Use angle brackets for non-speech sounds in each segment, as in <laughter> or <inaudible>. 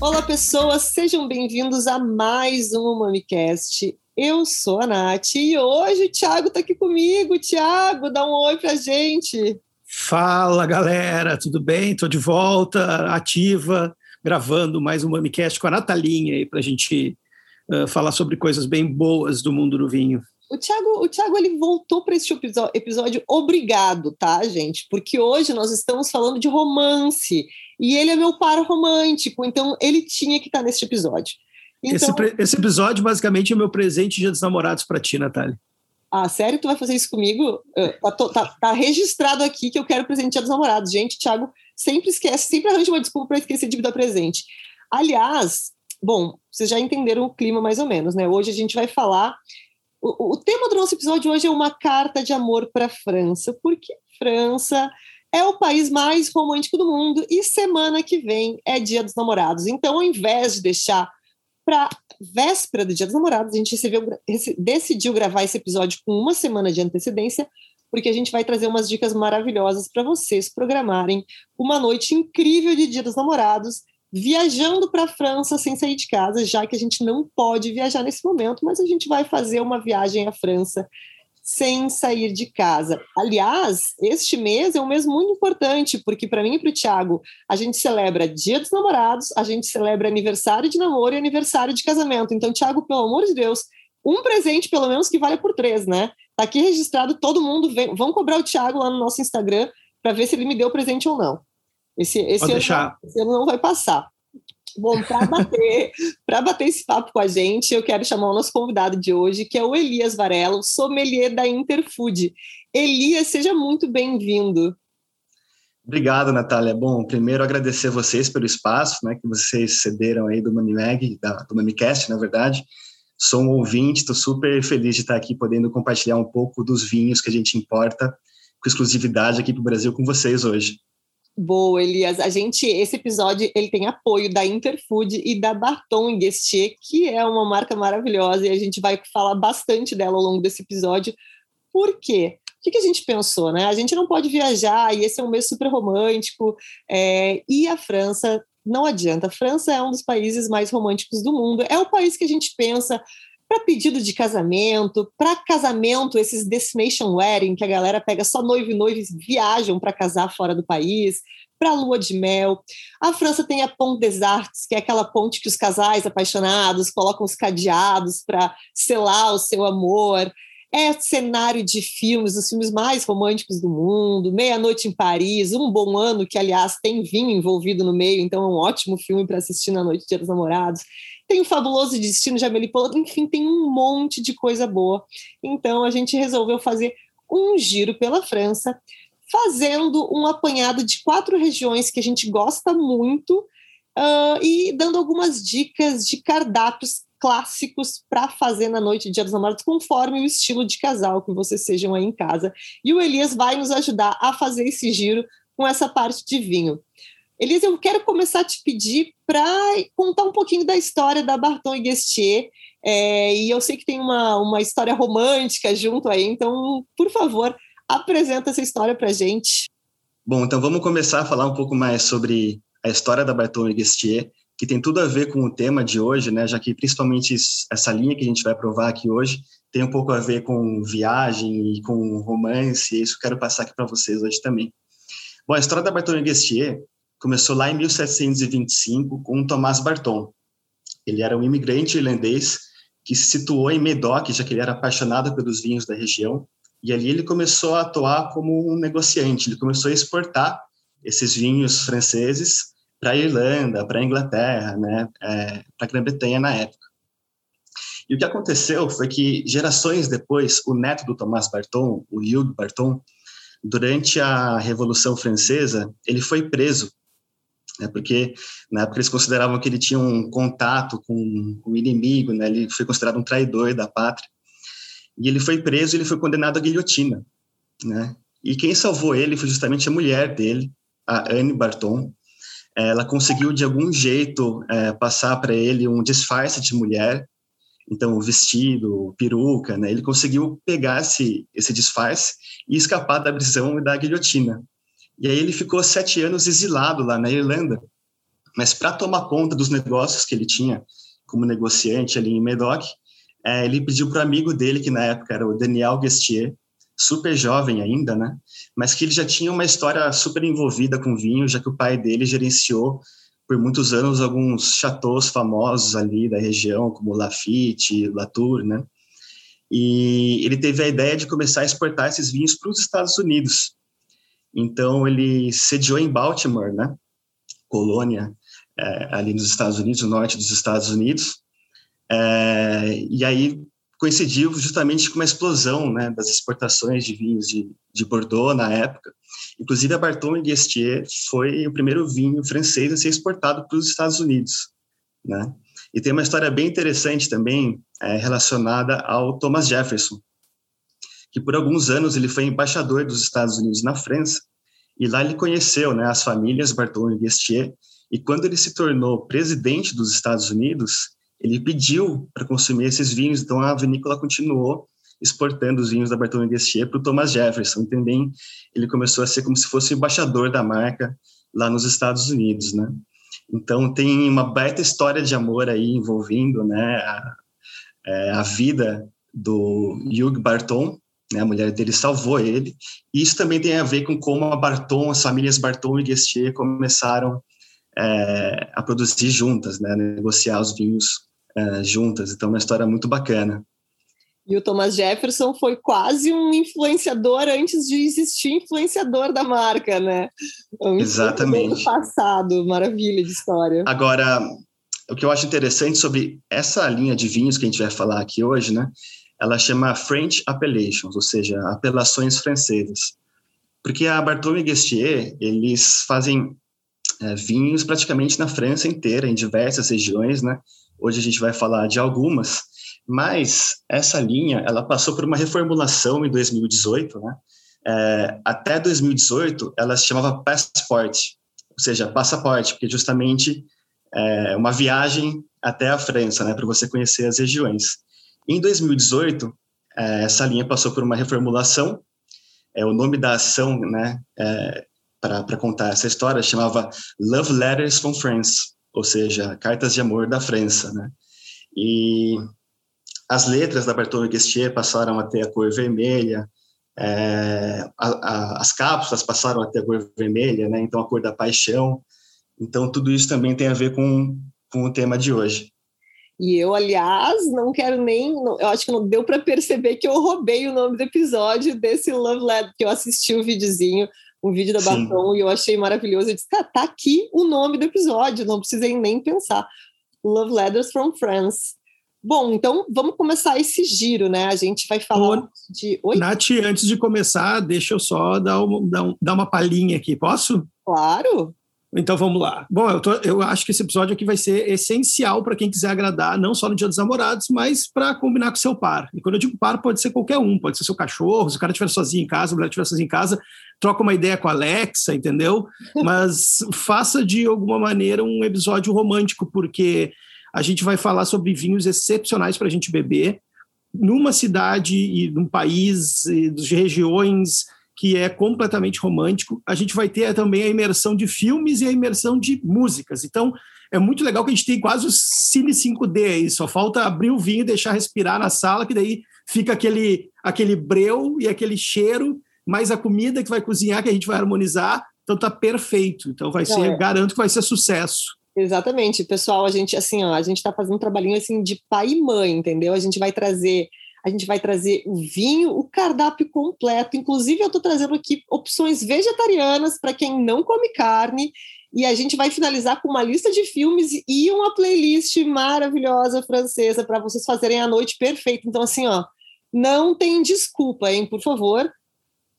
Olá, pessoas, sejam bem-vindos a mais um MamiCast. Eu sou a Nath e hoje o Thiago está aqui comigo. Thiago, dá um oi pra gente. Fala, galera, tudo bem? Estou de volta, ativa, gravando mais um MamiCast com a Natalinha aí para a gente uh, falar sobre coisas bem boas do mundo do vinho. O Thiago, o Thiago ele voltou para este episódio obrigado, tá, gente? Porque hoje nós estamos falando de romance e ele é meu par romântico, então ele tinha que estar neste episódio. Então... Esse, esse, episódio, basicamente, é o meu presente Dia dos Namorados para ti, Natália. Ah, sério? Tu vai fazer isso comigo? Tá, tá, tá, registrado aqui que eu quero presente Dia dos Namorados. Gente, Thiago sempre esquece, sempre arranja uma desculpa para esquecer de dar presente. Aliás, bom, vocês já entenderam o clima mais ou menos, né? Hoje a gente vai falar. O, o tema do nosso episódio hoje é uma carta de amor para a França, porque França é o país mais romântico do mundo e semana que vem é Dia dos Namorados. Então, ao invés de deixar para véspera do Dia dos Namorados, a gente recebeu, decidiu gravar esse episódio com uma semana de antecedência, porque a gente vai trazer umas dicas maravilhosas para vocês programarem uma noite incrível de Dia dos Namorados, viajando para a França sem sair de casa, já que a gente não pode viajar nesse momento, mas a gente vai fazer uma viagem à França sem sair de casa. Aliás, este mês é um mês muito importante, porque para mim e para o Tiago, a gente celebra Dia dos Namorados, a gente celebra aniversário de namoro e aniversário de casamento. Então, Tiago, pelo amor de Deus, um presente pelo menos que vale por três, né? Tá aqui registrado, todo mundo vem, vão cobrar o Tiago lá no nosso Instagram para ver se ele me deu presente ou não. Esse, esse, ano, esse ano não vai passar. Bom, para bater, <laughs> bater esse papo com a gente, eu quero chamar o nosso convidado de hoje, que é o Elias Varelo, sommelier da Interfood. Elias, seja muito bem-vindo. Obrigado, Natália. Bom, primeiro agradecer vocês pelo espaço, né, que vocês cederam aí do Mamimeg, do Mamicast, na verdade. Sou um ouvinte, estou super feliz de estar aqui podendo compartilhar um pouco dos vinhos que a gente importa com exclusividade aqui para o Brasil com vocês hoje. Boa, Elias. A gente, esse episódio, ele tem apoio da Interfood e da Barton Guestier, que é uma marca maravilhosa, e a gente vai falar bastante dela ao longo desse episódio. Por quê? O que, a gente pensou, né? A gente não pode viajar, e esse é um mês super romântico, é, e a França, não adianta, a França é um dos países mais românticos do mundo, é o país que a gente pensa para pedido de casamento, para casamento, esses destination wedding, que a galera pega só noivo e noivos viajam para casar fora do país, para lua de mel. A França tem a Pont des Arts, que é aquela ponte que os casais apaixonados colocam os cadeados para selar o seu amor. É cenário de filmes, os filmes mais românticos do mundo, Meia-Noite em Paris, Um Bom Ano, que, aliás, tem vinho envolvido no meio, então é um ótimo filme para assistir na noite de Dia dos Namorados. Tem o Fabuloso Destino de Amélie Poulain, enfim, tem um monte de coisa boa. Então a gente resolveu fazer um giro pela França, fazendo um apanhado de quatro regiões que a gente gosta muito uh, e dando algumas dicas de cardápios clássicos para fazer na noite de Dia dos Namorados, conforme o estilo de casal que vocês sejam aí em casa. E o Elias vai nos ajudar a fazer esse giro com essa parte de vinho. Elisa, eu quero começar a te pedir para contar um pouquinho da história da Barton e Guestier. É, e eu sei que tem uma, uma história romântica junto aí, então, por favor, apresenta essa história para gente. Bom, então vamos começar a falar um pouco mais sobre a história da Barton e Guestier, que tem tudo a ver com o tema de hoje, né? Já que principalmente essa linha que a gente vai provar aqui hoje tem um pouco a ver com viagem e com romance, e isso eu quero passar aqui para vocês hoje também. Bom, a história da Barton e Guestier começou lá em 1725 com Thomas Barton. Ele era um imigrante irlandês que se situou em Medoc, já que ele era apaixonado pelos vinhos da região, e ali ele começou a atuar como um negociante, ele começou a exportar esses vinhos franceses para a Irlanda, para a Inglaterra, né, é, para a Grã-Bretanha na época. E o que aconteceu foi que, gerações depois, o neto do Thomas Barton, o Hugues Barton, durante a Revolução Francesa, ele foi preso né, porque na época eles consideravam que ele tinha um contato com o inimigo, né, ele foi considerado um traidor da pátria, e ele foi preso, ele foi condenado à guilhotina, né, e quem salvou ele foi justamente a mulher dele, a Anne Barton, ela conseguiu de algum jeito é, passar para ele um disfarce de mulher, Então, vestido, peruca, né? Ele conseguiu pegar esse, esse disfarce e escapar da prisão e da guilhotina. E aí ele ficou sete anos exilado lá na Irlanda. Mas para tomar conta dos negócios que ele tinha como negociante ali em Medoc, é, ele pediu para o amigo dele, que na época era o Daniel Gestier, super jovem ainda, né? Mas que ele já tinha uma história super envolvida com vinho, já que o pai dele gerenciou por muitos anos alguns chateaus famosos ali da região, como Lafitte, Latour, né? E ele teve a ideia de começar a exportar esses vinhos para os Estados Unidos. Então ele sediou em Baltimore, né? Colônia é, ali nos Estados Unidos, no norte dos Estados Unidos. É, e aí coincidiu justamente com uma explosão né, das exportações de vinhos de, de Bordeaux na época. Inclusive, a Barton Guestier foi o primeiro vinho francês a ser exportado para os Estados Unidos. Né? E tem uma história bem interessante também é, relacionada ao Thomas Jefferson, que por alguns anos ele foi embaixador dos Estados Unidos na França, e lá ele conheceu né, as famílias Barton e Guestier, e quando ele se tornou presidente dos Estados Unidos, ele pediu para consumir esses vinhos, então a vinícola continuou exportando os vinhos da Bartolomé Guestier para o Thomas Jefferson. E também ele começou a ser como se fosse embaixador da marca lá nos Estados Unidos, né? Então tem uma baita história de amor aí envolvendo, né, a, é, a vida do Hugh Barton, né, a mulher dele salvou ele. E isso também tem a ver com como a Barton, as famílias Barton e Guestier começaram é, a produzir juntas, né, negociar os vinhos é, juntas. Então, é uma história muito bacana. E o Thomas Jefferson foi quase um influenciador antes de existir influenciador da marca, né? Um Exatamente. passado, maravilha de história. Agora, o que eu acho interessante sobre essa linha de vinhos que a gente vai falar aqui hoje, né? Ela chama French Appellations, ou seja, apelações francesas. Porque a Bartholomew Guestier, eles fazem é, vinhos praticamente na França inteira, em diversas regiões, né? Hoje a gente vai falar de algumas, mas essa linha ela passou por uma reformulação em 2018, né? É, até 2018 ela se chamava Passport, ou seja, passaporte, porque justamente é uma viagem até a França, né, para você conhecer as regiões. Em 2018 é, essa linha passou por uma reformulação. É o nome da ação, né, é, para contar essa história chamava Love Letters from France, ou seja, Cartas de Amor da França, né? E as letras da Bartolomeu Guestier passaram a ter a cor vermelha, é, a, a, as cápsulas passaram a ter a cor vermelha, né? Então a cor da paixão. Então tudo isso também tem a ver com, com o tema de hoje. E eu, aliás, não quero nem. Eu acho que não deu para perceber que eu roubei o nome do episódio desse Love Letter, que eu assisti o videozinho um vídeo da Sim. Batom e eu achei maravilhoso. Eu disse, tá, tá aqui o nome do episódio, não precisei nem pensar. Love Letters from France. Bom, então vamos começar esse giro, né? A gente vai falar Ô, de. Oi? Nath, antes de começar, deixa eu só dar, um, dar, um, dar uma palhinha aqui, posso? Claro. Então vamos lá. Bom, eu, tô, eu acho que esse episódio aqui vai ser essencial para quem quiser agradar, não só no Dia dos Namorados, mas para combinar com seu par. E quando eu digo par, pode ser qualquer um, pode ser seu cachorro, se o cara estiver sozinho em casa, a mulher estiver sozinha em casa, troca uma ideia com a Alexa, entendeu? <laughs> Mas faça de alguma maneira um episódio romântico, porque a gente vai falar sobre vinhos excepcionais para a gente beber numa cidade e num país, e de regiões que é completamente romântico. A gente vai ter também a imersão de filmes e a imersão de músicas. Então, é muito legal que a gente tem quase o Cine 5D aí, só falta abrir o vinho e deixar respirar na sala, que daí fica aquele, aquele breu e aquele cheiro, mais a comida que vai cozinhar, que a gente vai harmonizar. Então tá perfeito. Então vai ser, é. garanto que vai ser sucesso. Exatamente, pessoal, a gente assim, ó, a gente está fazendo um trabalhinho assim de pai e mãe, entendeu? A gente vai trazer a gente vai trazer o vinho, o cardápio completo. Inclusive, eu estou trazendo aqui opções vegetarianas para quem não come carne. E a gente vai finalizar com uma lista de filmes e uma playlist maravilhosa francesa para vocês fazerem a noite perfeita. Então, assim, ó, não tem desculpa, hein? Por favor,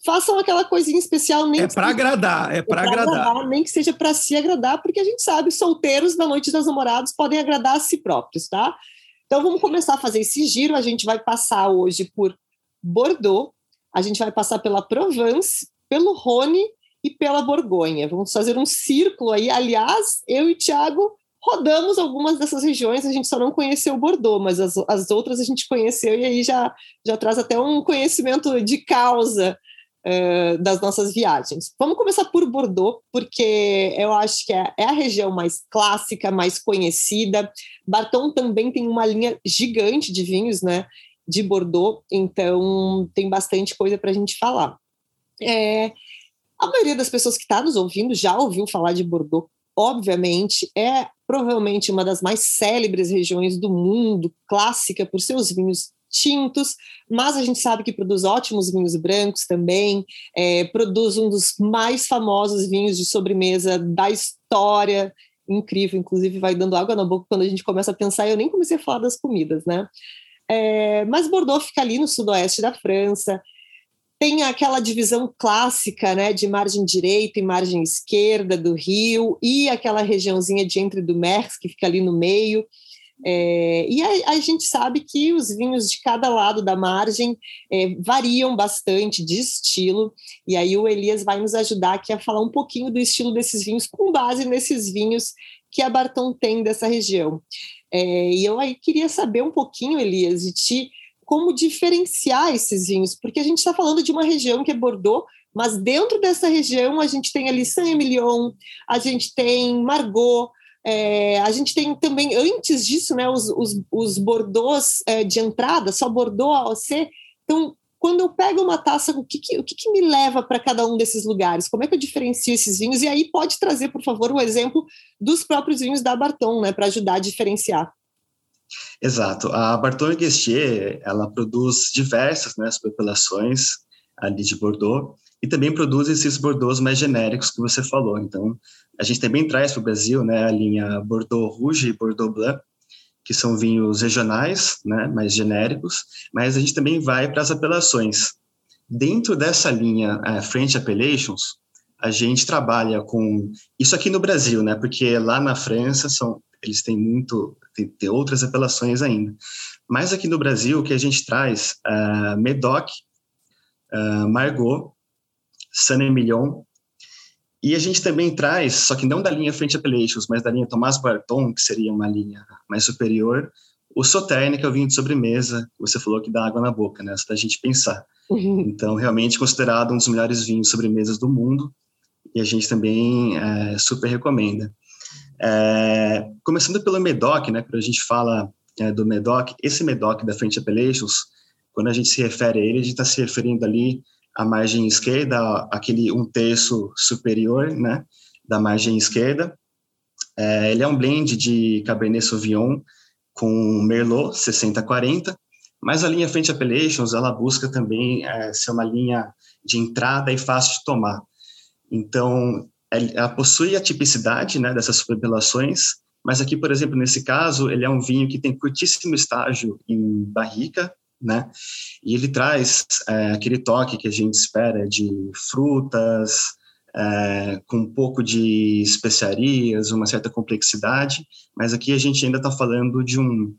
façam aquela coisinha especial. Nem é para agradar, é, é para agradar. agradar. Nem que seja para se agradar, porque a gente sabe, solteiros da Noite dos Namorados podem agradar a si próprios, tá? Então vamos começar a fazer esse giro. A gente vai passar hoje por Bordeaux, a gente vai passar pela Provence, pelo Rhône e pela Borgonha. Vamos fazer um círculo aí. Aliás, eu e Thiago rodamos algumas dessas regiões, a gente só não conheceu Bordeaux, mas as, as outras a gente conheceu e aí já, já traz até um conhecimento de causa das nossas viagens. Vamos começar por Bordeaux, porque eu acho que é, é, a região mais clássica, mais conhecida. Barton também tem uma linha gigante de vinhos, né? De Bordeaux, então tem bastante coisa para a gente falar. É, a maioria das pessoas que está nos ouvindo já ouviu falar de Bordeaux, obviamente, é provavelmente uma das mais célebres regiões do mundo, clássica por seus vinhos tintos, mas a gente sabe que produz ótimos vinhos brancos também, é, produz um dos mais famosos vinhos de sobremesa da história, incrível, inclusive vai dando água na boca quando a gente começa a pensar, eu nem comecei a falar das comidas, né? É, mas Bordeaux fica ali no sudoeste da França, tem aquela divisão clássica, né, de margem direita e margem esquerda do rio, e aquela regiãozinha de entre do Merx, que fica ali no meio. É, e a, a, gente sabe que os vinhos de cada lado da margem é, variam bastante de estilo, e aí o Elias vai nos ajudar aqui a falar um pouquinho do estilo desses vinhos, com base nesses vinhos que a Barton tem dessa região. É, e eu aí queria saber um pouquinho, Elias, de ti, como diferenciar esses vinhos, porque a gente está falando de uma região que é Bordeaux, mas dentro dessa região a gente tem ali Saint-Emilion, a gente tem Margaux, é, a gente tem também, antes disso, né, os, os, os Bordeaux é, de entrada, só Bordeaux, AOC. Então, quando eu pego uma taça, o que, que o que, que, me leva para cada um desses lugares? Como é que eu diferencio esses vinhos? E aí pode trazer, por favor, o exemplo dos próprios vinhos da Barton, né, para ajudar a diferenciar. Exato. A Barton Guestier, ela produz diversas né, populações ali de Bordeaux e também produz esses Bordeaux mais genéricos que você falou. Então, a gente também traz para o Brasil né, a linha Bordeaux Rouge e Bordeaux Blanc, que são vinhos regionais, né, mais genéricos, mas a gente também vai para as apelações. Dentro dessa linha uh, French Appellations, a gente trabalha com isso aqui no Brasil, né? Porque lá na França são eles têm muito tem, tem outras apelações ainda. Mas aqui no Brasil o que a gente traz uh, Medoc, uh, Margot, Saint-Emilion e a gente também traz, só que não da linha French Appellations, mas da linha Tomás Barton, que seria uma linha mais superior, o Sauternes, que é o vinho de sobremesa, você falou que dá água na boca, né? Só da gente pensar. Uhum. Então, realmente considerado um dos melhores vinhos sobremesas do mundo, e a gente também é, super recomenda. É, começando pelo Medoc, né? Quando a gente fala é, do Medoc, esse Medoc da French Appellations, quando a gente se refere a ele, a gente está se referindo ali a margem esquerda, aquele um terço superior, né, da margem esquerda. É, ele é um blend de Cabernet Sauvignon com Merlot 60-40, mas a linha French Appellations, ela busca também é, ser uma linha de entrada e fácil de tomar. Então, ela possui a tipicidade né, dessas apelações, mas aqui, por exemplo, nesse caso, ele é um vinho que tem curtíssimo estágio em barrica, né? E ele traz é, aquele toque que a gente espera de frutas, é, com um pouco de especiarias, uma certa complexidade, mas aqui a gente ainda está falando de um,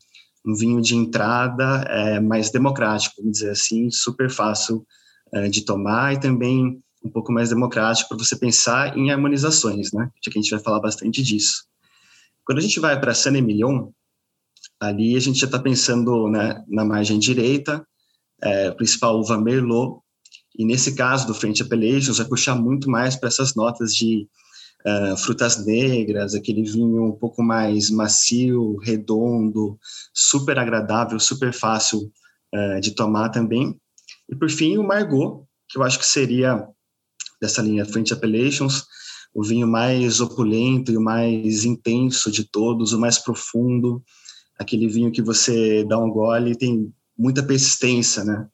um, vinho de entrada é, mais democrático, vamos dizer assim, super fácil é, de tomar e também um pouco mais democrático para você pensar em harmonizações, né? Já que a gente vai falar bastante disso. Quando a gente vai para Saint-Emilion, Ali a gente já está pensando né, na margem direita, é, principal uva Merlot, e nesse caso do French Appellations vai puxar muito mais para essas notas de uh, frutas negras, aquele vinho um pouco mais macio, redondo, super agradável, super fácil uh, de tomar também. E por fim o Margot, que eu acho que seria dessa linha French Appellations, o vinho mais opulento e o mais intenso de todos, o mais profundo, aquele vinho que você dá um gole e tem muita persistência, né?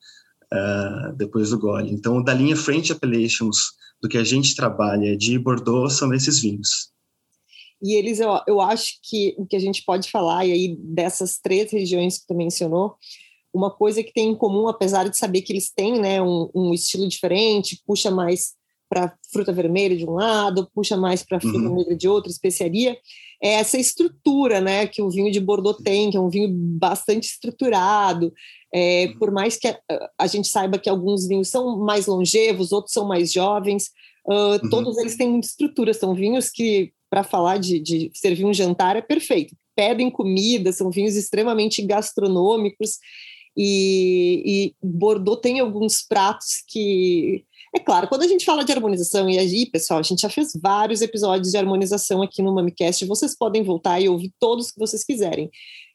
Uh, depois do gole. Então, da linha French Appellations, do que a gente trabalha de Bordeaux, são esses vinhos. E eles, eu, eu acho que o que a gente pode falar, e aí dessas três regiões que tu mencionou, uma coisa que tem em comum, apesar de saber que eles têm né, um, um estilo diferente, puxa mais para fruta vermelha de um lado, puxa mais para fruta uhum. negra de outro, especiaria, é essa estrutura né, que o vinho de Bordeaux tem, que é um vinho bastante estruturado. É, uhum. por mais que a, a, gente saiba que alguns vinhos são mais longevos, outros são mais jovens, uh, uhum. todos eles têm muita estrutura, são vinhos que para falar de, de servir um jantar, é perfeito. Pedem comida, são vinhos extremamente gastronômicos, e, e Bordeaux tem alguns pratos que é claro, quando a gente fala de harmonização, e aí, pessoal, a gente já fez vários episódios de harmonização aqui no MamiCast, vocês podem voltar e ouvir todos que vocês quiserem.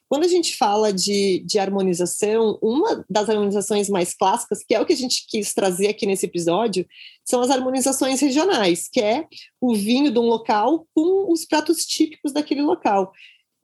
Quando a gente fala de, de harmonização, uma das harmonizações mais clássicas, que é o que a gente quis trazer aqui nesse episódio, são as harmonizações regionais, que é o vinho de um local com os pratos típicos daquele local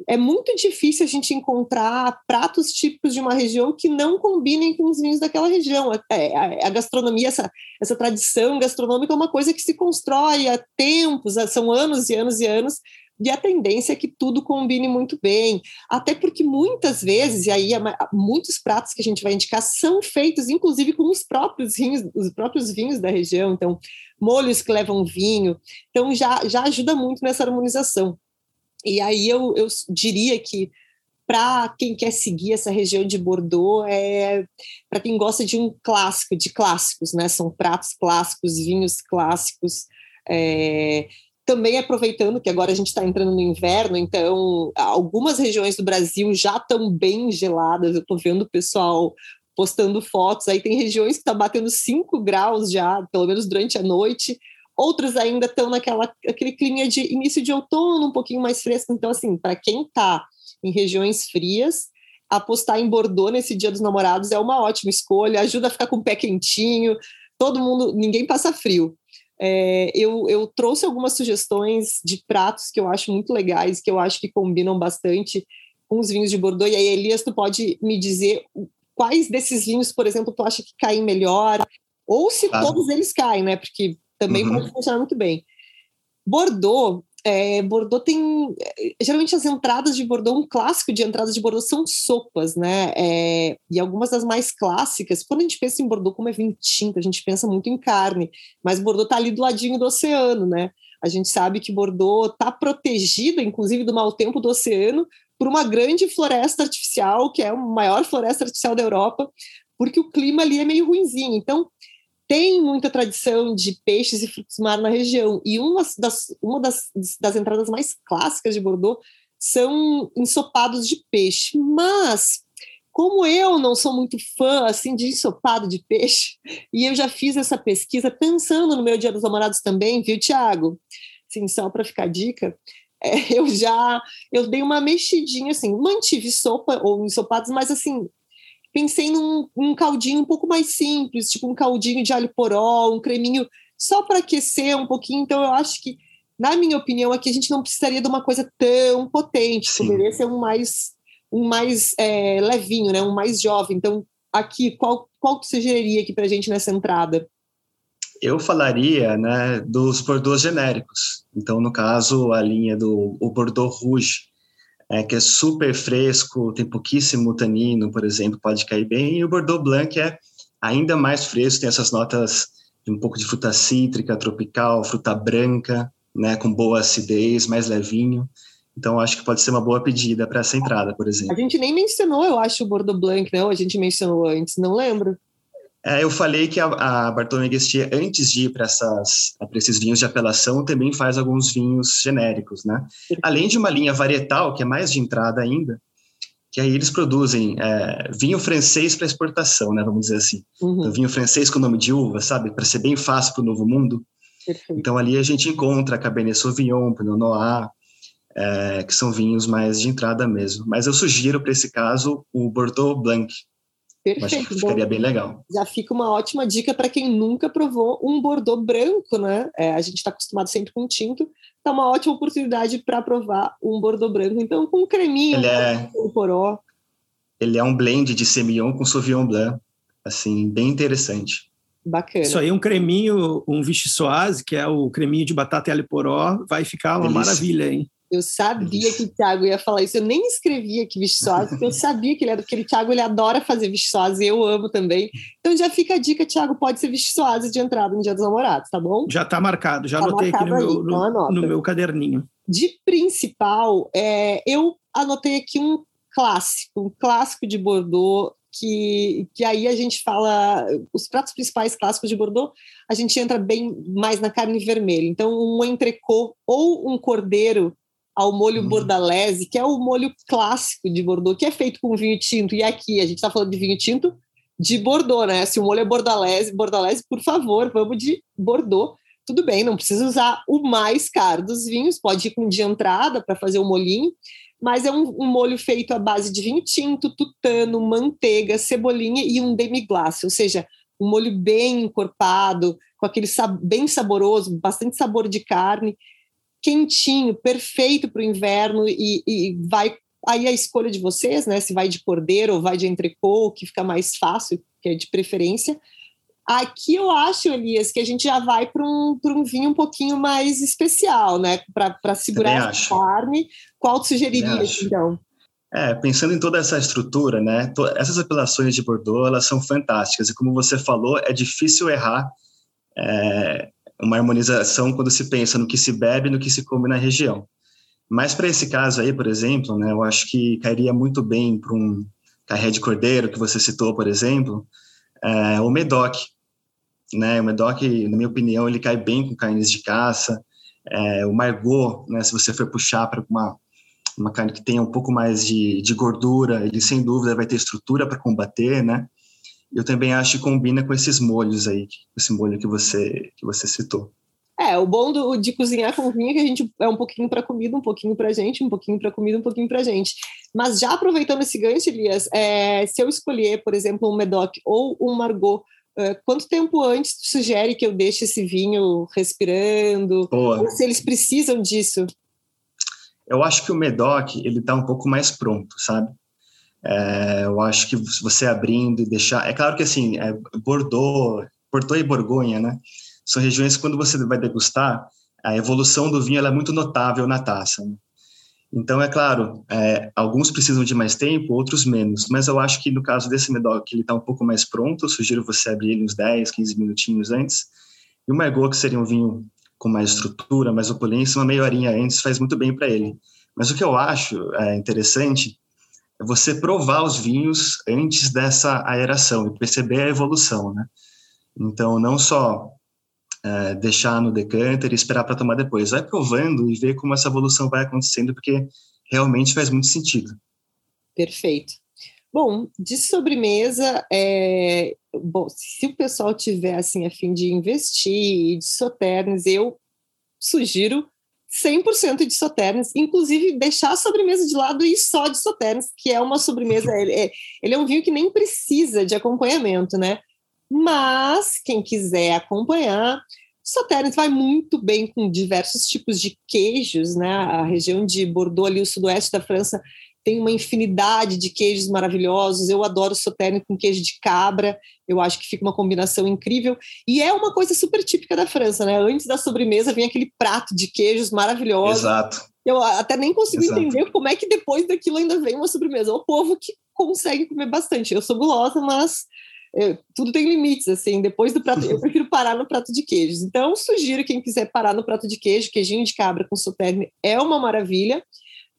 é muito difícil a gente encontrar pratos típicos de uma região que não combinem com os vinhos daquela região. É, a, a, gastronomia, essa, essa tradição gastronômica é uma coisa que se constrói há tempos, são anos e anos e anos, e a tendência é que tudo combine muito bem. Até porque muitas vezes, e aí muitos pratos que a gente vai indicar são feitos, inclusive, com os próprios vinhos, os próprios vinhos da região. Então, molhos que levam vinho. Então, já, já ajuda muito nessa harmonização. E aí eu, eu diria que para quem quer seguir essa região de Bordeaux, é para quem gosta de um clássico, de clássicos, né? São pratos clássicos, vinhos clássicos. É, também aproveitando que agora a gente está entrando no inverno, então algumas regiões do Brasil já estão bem geladas. Eu estou vendo o pessoal postando fotos. Aí tem regiões que está batendo 5 graus já, pelo menos durante a noite outros ainda estão naquela aquele clima de início de outono, um pouquinho mais fresco. Então, assim, para quem está em regiões frias, apostar em Bordeaux nesse Dia dos Namorados é uma ótima escolha, ajuda a ficar com o pé quentinho, todo mundo, ninguém passa frio. É, eu, eu trouxe algumas sugestões de pratos que eu acho muito legais, que eu acho que combinam bastante com os vinhos de Bordeaux. E aí, Elias, tu pode me dizer quais desses vinhos, por exemplo, tu acha que caem melhor? Ou se ah. todos eles caem, né? Porque também uhum. pode funcionar muito bem. Bordeaux, é, Bordeaux tem. Geralmente as entradas de Bordeaux, um clássico de entradas de Bordeaux são sopas, né? É, e algumas das mais clássicas, quando a gente pensa em Bordeaux como é vinho tinto, a gente pensa muito em carne, mas Bordeaux está ali do ladinho do oceano, né? A gente sabe que Bordeaux está protegida, inclusive, do mau tempo do oceano, por uma grande floresta artificial, que é a maior floresta artificial da Europa, porque o clima ali é meio ruinzinho. Então, tem muita tradição de peixes e frutos do mar na região. E uma das, uma das, das entradas mais clássicas de Bordeaux são ensopados de peixe. Mas, como eu não sou muito fã assim de ensopado de peixe, <laughs> e eu já fiz essa pesquisa pensando no meu Dia dos Namorados também, viu, Tiago? Sim, só para ficar dica, <laughs> é, eu já eu dei uma mexidinha assim, mantive sopa ou ensopados, mas assim, pensei num, num caldinho um pouco mais simples, tipo um caldinho de alho poró, um creminho só para aquecer um pouquinho. Então, eu acho que, na minha opinião, aqui a gente não precisaria de uma coisa tão potente, Sim. poderia ser um mais, um mais é, levinho, né? um mais jovem. Então, aqui, qual, qual tu sugeriria aqui para a gente nessa entrada? Eu falaria né, dos Bordeaux genéricos. Então, no caso, a linha do o Bordeaux Rouge, é, que é super fresco, tem pouquíssimo tanino, por exemplo, pode cair bem. E o Bordeaux Blanc é ainda mais fresco, tem essas notas de um pouco de fruta cítrica, tropical, fruta branca, né, com boa acidez, mais levinho. Então, acho que pode ser uma boa pedida para essa entrada, por exemplo. A gente nem mencionou, eu acho, o Bordeaux Blanc, não? A gente mencionou antes, não lembro. É, eu falei que a, a Bartolomé Guestier, antes de ir para esses vinhos de apelação, também faz alguns vinhos genéricos, né? Além de uma linha varietal, que é mais de entrada ainda, que aí eles produzem é, vinho francês para exportação, né? Vamos dizer assim. Uhum. Então, vinho francês com nome de uva, sabe? Para ser bem fácil para o Novo Mundo. Perfeito. Então ali a gente encontra Cabernet Sauvignon, Pinot Noir, é, que são vinhos mais de entrada mesmo. Mas eu sugiro para esse caso o Bordeaux Blanc, Perfeito. Acho que ficaria bem legal. Já fica uma ótima dica para quem nunca provou um Bordeaux branco, né? É, a gente está acostumado sempre com tinto, tá uma ótima oportunidade para provar um Bordeaux branco. Então, com um creminho, ele é, um poró. Ele é um blend de Semillon com Sauvignon Blanc, assim, bem interessante. Bacana. Isso aí, um creminho, um vichyssoise, que é o creminho de batata e alho poró, vai ficar uma Delícia. maravilha, hein? Eu sabia que o Thiago ia falar isso. Eu nem escrevi aqui vistosa, porque eu sabia que ele era porque o Thiago ele adora fazer vistosa e eu amo também. Então já fica a dica, Thiago, pode ser vistosa de entrada no Dia dos Namorados, tá bom? Já está marcado, já tá anotei aqui no, aí, meu, no, então no, meu caderninho. De principal, é, eu anotei aqui um clássico, um clássico de Bordeaux que, que aí a gente fala os pratos principais clássicos de Bordeaux, a gente entra bem mais na carne vermelha. Então, um entrecô ou um cordeiro ao molho hum. bordalese, que é o molho clássico de Bordeaux, que é feito com vinho tinto. E aqui a gente está falando de vinho tinto de Bordeaux, né? Se o molho é bordalese, bordalese, por favor, vamos de Bordeaux. Tudo bem, não precisa usar o mais caro dos vinhos, pode ir com de entrada para fazer o molhinho, mas é um, um, molho feito à base de vinho tinto, tutano, manteiga, cebolinha e um demi-glace, ou seja, um molho bem encorpado, com aquele sab bem saboroso, bastante sabor de carne, quentinho, perfeito para o inverno e, e, vai aí a escolha de vocês, né? Se vai de cordeiro ou vai de entrecô, que fica mais fácil, que é de preferência. Aqui eu acho, Elias, que a gente já vai para um, um vinho um pouquinho mais especial, né? Para segurar a carne. Qual tu sugeriria, então? É, pensando em toda essa estrutura, né? Essas apelações de Bordeaux, elas são fantásticas. E como você falou, é difícil errar é, uma harmonização quando se pensa no que se bebe e no que se come na região. Mas para esse caso aí, por exemplo, né, eu acho que cairia muito bem para um carré de cordeiro que você citou, por exemplo, é, o Medoc. Né? O Medoc, na minha opinião, ele cai bem com carnes de caça. É, o Margot, né, se você for puxar para uma, uma carne que tenha um pouco mais de, de gordura, ele sem dúvida vai ter estrutura para combater, né? Eu também acho que combina com esses molhos aí, esse molho que você, que você citou. É, o bom do, de cozinhar com vinho é que a gente é um pouquinho para comida, um pouquinho para gente, um pouquinho para comida, um pouquinho para gente. Mas já aproveitando esse gancho, Elias, é, se eu escolher, por exemplo, um Medoc ou um Margot, é, quanto tempo antes tu sugere que eu deixe esse vinho respirando? Boa. Se eles precisam disso? Eu acho que o Medoc ele está um pouco mais pronto, sabe? É, eu acho que você abrindo e deixar. É claro que assim, é Bordeaux, Bordeaux e Borgonha, né? São regiões que quando você vai degustar, a evolução do vinho é muito notável na taça. Né? Então, é claro, é, alguns precisam de mais tempo, outros menos, mas eu acho que no caso desse Medoc, ele está um pouco mais pronto, eu sugiro você abrir ele uns 10, 15 minutinhos antes. E o Margot, que seria um vinho com mais estrutura, mais opulência, uma meia horinha antes faz muito bem para ele. Mas o que eu acho é, interessante você provar os vinhos antes dessa aeração e perceber a evolução, né? Então, não só é, deixar no decanter e esperar para tomar depois, vai provando e ver como essa evolução vai acontecendo, porque realmente faz muito sentido. Perfeito. Bom, de sobremesa, é, bom, se o pessoal tiver assim a fim de investir de soternes, eu sugiro 100% de soternes, inclusive deixar a sobremesa de lado e só de soternes, que é uma sobremesa, ele é, ele é um vinho que nem precisa de acompanhamento, né? Mas quem quiser acompanhar, Soternes vai muito bem com diversos tipos de queijos, né? A região de Bordeaux, ali o sudoeste da França, tem uma infinidade de queijos maravilhosos. Eu adoro Sauternes com queijo de cabra. Eu acho que fica uma combinação incrível. E é uma coisa super típica da França, né? Antes da sobremesa vem aquele prato de queijos maravilhosos. Exato. Eu até nem consigo Exato. entender como é que depois daquilo ainda vem uma sobremesa. É o povo que consegue comer bastante. Eu sou gulosa, mas eu, tudo tem limites, assim, depois do prato, eu <laughs> prefiro parar no prato de queijos. Então, sugiro quem quiser parar no prato de queijo, queijinho de cabra com sauternes é uma maravilha.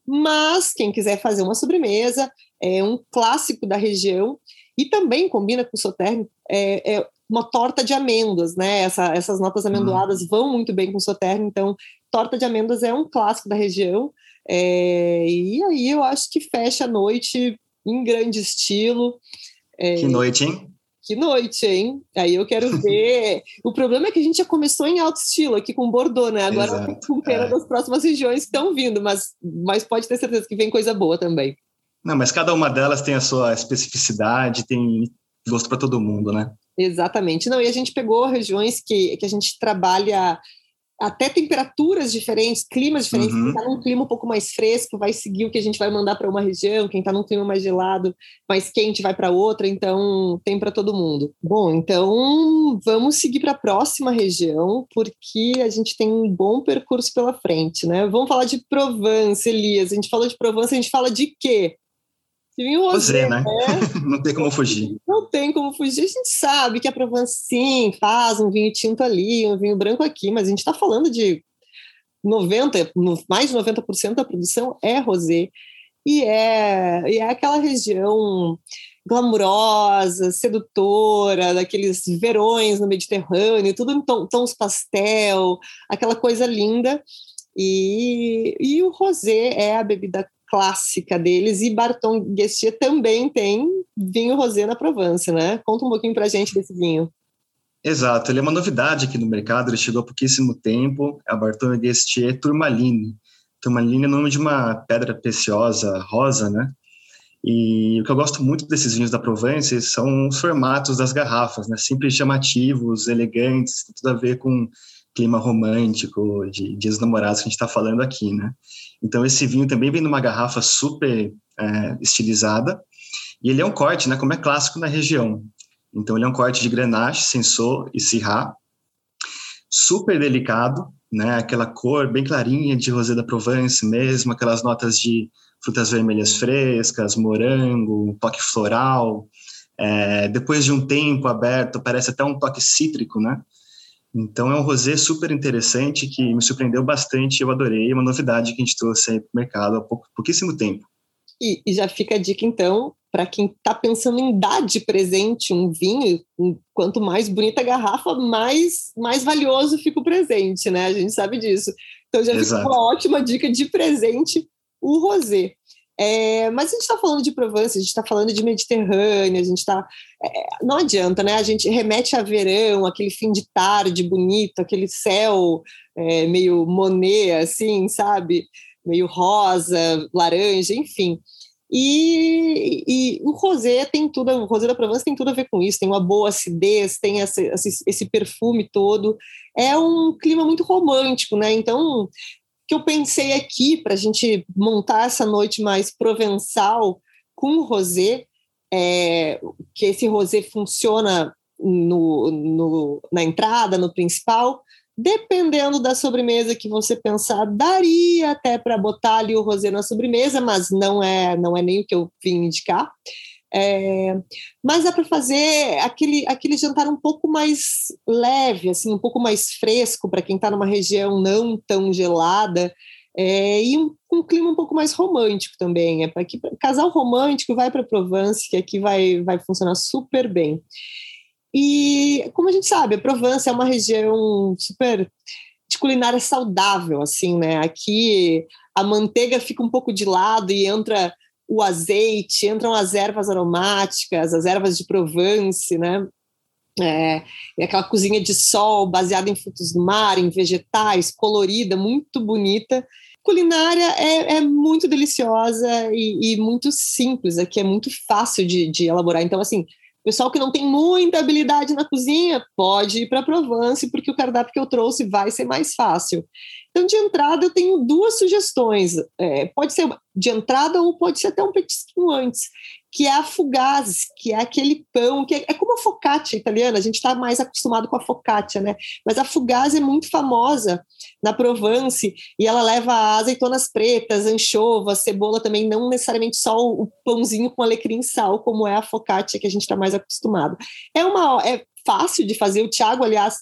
Mas quem quiser fazer uma sobremesa, é um clássico da região e também combina com o sauternes, é, é uma torta de amêndoas, né? Essa, essas notas amendoadas hum. vão muito bem com o sauternes, então torta de amêndoas é um clássico da região. É, e aí eu acho que fecha a noite em grande estilo. É, que noite, hein? Que noite, hein? Aí eu quero <laughs> ver. o problema é que a gente já começou em alto estilo aqui com Bordeaux, né? Agora Exato, <laughs> com pena é. das próximas regiões que estão vindo, mas, mas pode ter certeza que vem coisa boa também. Não, mas cada uma delas tem a sua especificidade, tem gosto para todo mundo, né? Exatamente. Não, e a gente pegou regiões que, que a gente trabalha até temperaturas diferentes, climas diferentes. Uhum. Quem está num clima um pouco mais fresco vai seguir o que a gente vai mandar para uma região, quem está num clima mais gelado, mais quente, vai para outra, então tem para todo mundo. Bom, então vamos seguir para a próxima região, porque a gente tem um bom percurso pela frente, né? Vamos falar de Provence, Elias. A gente falou de Provence, a gente fala de quê? Vinho rosé, né? né? <laughs> Não tem como fugir. Não tem como fugir. A gente sabe que a Provence, sim, faz um vinho tinto ali, um vinho branco aqui, mas a gente está falando de 90, mais de 90% da produção é rosé. E é, e é aquela região glamurosa, sedutora, daqueles verões no Mediterrâneo, tudo em tons pastel, aquela coisa linda. E, e o rosé é a bebida clássica deles, e Barton Guestier também tem vinho rosé na Provence, né? Conta um pouquinho para a gente desse vinho. Exato, ele é uma novidade aqui no mercado, ele chegou há pouquíssimo tempo, é a Barton Guestier Turmaline. Turmaline é o nome de uma pedra preciosa rosa, né? E o que eu gosto muito desses vinhos da Provence são os formatos das garrafas, né? Sempre chamativos, elegantes, tudo a ver com clima romântico, de dias namorados que a gente está falando aqui, né? Então esse vinho também vem numa garrafa super é, estilizada e ele é um corte, né? Como é clássico na região. Então ele é um corte de Grenache, Sensor e Syrah, super delicado, né? Aquela cor bem clarinha de rosé da Provence mesmo, aquelas notas de frutas vermelhas frescas, morango, um toque floral. É, depois de um tempo aberto, parece até um toque cítrico, né? Então é um rosé super interessante que me surpreendeu bastante, eu adorei, é uma novidade que a gente trouxe aí para o mercado há pouco, pouquíssimo tempo. E, e já fica a dica então para quem está pensando em dar de presente um vinho, quanto mais bonita a garrafa, mais mais valioso fica o presente, né? A gente sabe disso. Então já Exato. fica uma ótima dica de presente o rosé. É, mas a gente está falando de Provence, a gente está falando de Mediterrâneo, a gente está. É, não adianta, né? A gente remete a verão, aquele fim de tarde bonito, aquele céu é, meio Monet, assim, sabe? Meio rosa, laranja, enfim. E, e, o rosé tem tudo, o rosé da Provence tem tudo a ver com isso, tem uma boa acidez, tem esse, esse, esse perfume todo. É um clima muito romântico, né? Então, que eu pensei aqui para a gente montar essa noite mais provençal com o rosé, é, que esse rosé funciona no, no, na entrada, no principal, dependendo da sobremesa que você pensar, daria até para botar ali o rosé na sobremesa, mas não é não é nem o que eu vim indicar. É, mas dá para fazer aquele, aquele jantar um pouco mais leve, assim, um pouco mais fresco para quem está numa região não tão gelada. É, e um, um, clima um pouco mais romântico também. É para que casal romântico vai para Provence, que aqui vai, vai funcionar super bem. E como a gente sabe, a Provence é uma região super de culinária saudável, assim, né? Aqui a manteiga fica um pouco de lado e entra o azeite, entram as ervas aromáticas, as ervas de Provence, né? É, aquela cozinha de sol baseada em frutos do mar, em vegetais, colorida, muito bonita. Culinária é, é muito deliciosa e, e, muito simples, aqui é muito fácil de, de elaborar. Então, assim, pessoal que não tem muita habilidade na cozinha pode ir para Provence, porque o cardápio que eu trouxe vai ser mais fácil. Então, de entrada, eu tenho duas sugestões. É, pode ser de entrada ou pode ser até um petisquinho antes, que é a fugaz, que é aquele pão, que é, é como a focaccia italiana, a gente está mais acostumado com a focaccia, né? Mas a fugaz é muito famosa na Provence e ela leva azeitonas pretas, anchovas, cebola também, não necessariamente só o pãozinho com alecrim e sal, como é a focaccia que a gente está mais acostumado. É uma é fácil de fazer, o Thiago, aliás,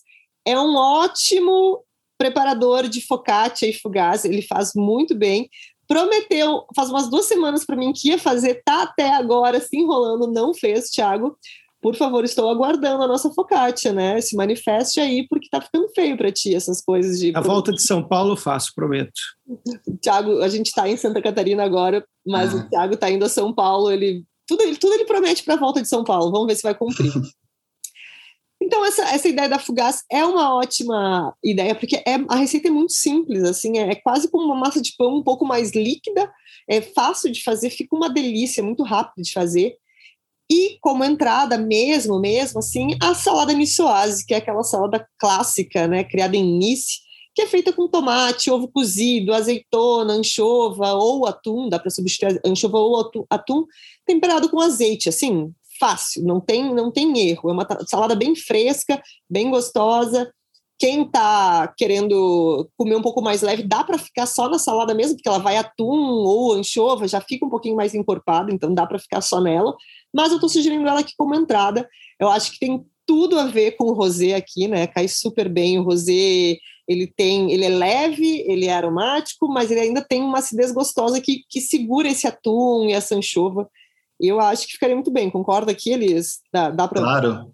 é um ótimo preparador de focaccia e fugaz, ele faz muito bem. Prometeu, faz umas duas semanas para mim que ia fazer, tá até agora se enrolando, não fez, Thiago. Por favor, estou aguardando a nossa focaccia, né? Se manifeste aí, porque tá ficando feio para ti essas coisas de. A volta de São Paulo eu faço, prometo. Tiago, a gente está em Santa Catarina agora, mas ah. o Tiago está indo a São Paulo, ele tudo, ele, tudo ele promete para a volta de São Paulo. Vamos ver se vai cumprir. <laughs> Então, essa, essa ideia da fugaz é uma ótima ideia, porque é, a receita é muito simples, assim, é, é, quase como uma massa de pão um pouco mais líquida, é fácil de fazer, fica uma delícia, muito rápido de fazer. E como entrada mesmo, mesmo assim, a salada niçoise, que é aquela salada clássica, né, criada em Nice, que é feita com tomate, ovo cozido, azeitona, anchova ou atum, dá para substituir anchova ou atum, temperado com azeite, assim, fácil, não tem, não tem erro. É uma salada bem fresca, bem gostosa. Quem está querendo comer um pouco mais leve, dá para ficar só na salada mesmo, porque ela vai atum ou anchova, já fica um pouquinho mais encorpada, então dá para ficar só nela. Mas eu estou sugerindo ela aqui como entrada. Eu acho que tem tudo a ver com o rosé aqui, né? Cai super bem o rosé. Ele tem, ele é leve, ele é aromático, mas ele ainda tem uma acidez gostosa que, que segura esse atum e essa anchova. Eu acho que ficaria muito bem. Concorda aqui, Elis? Dá, dá para. Claro.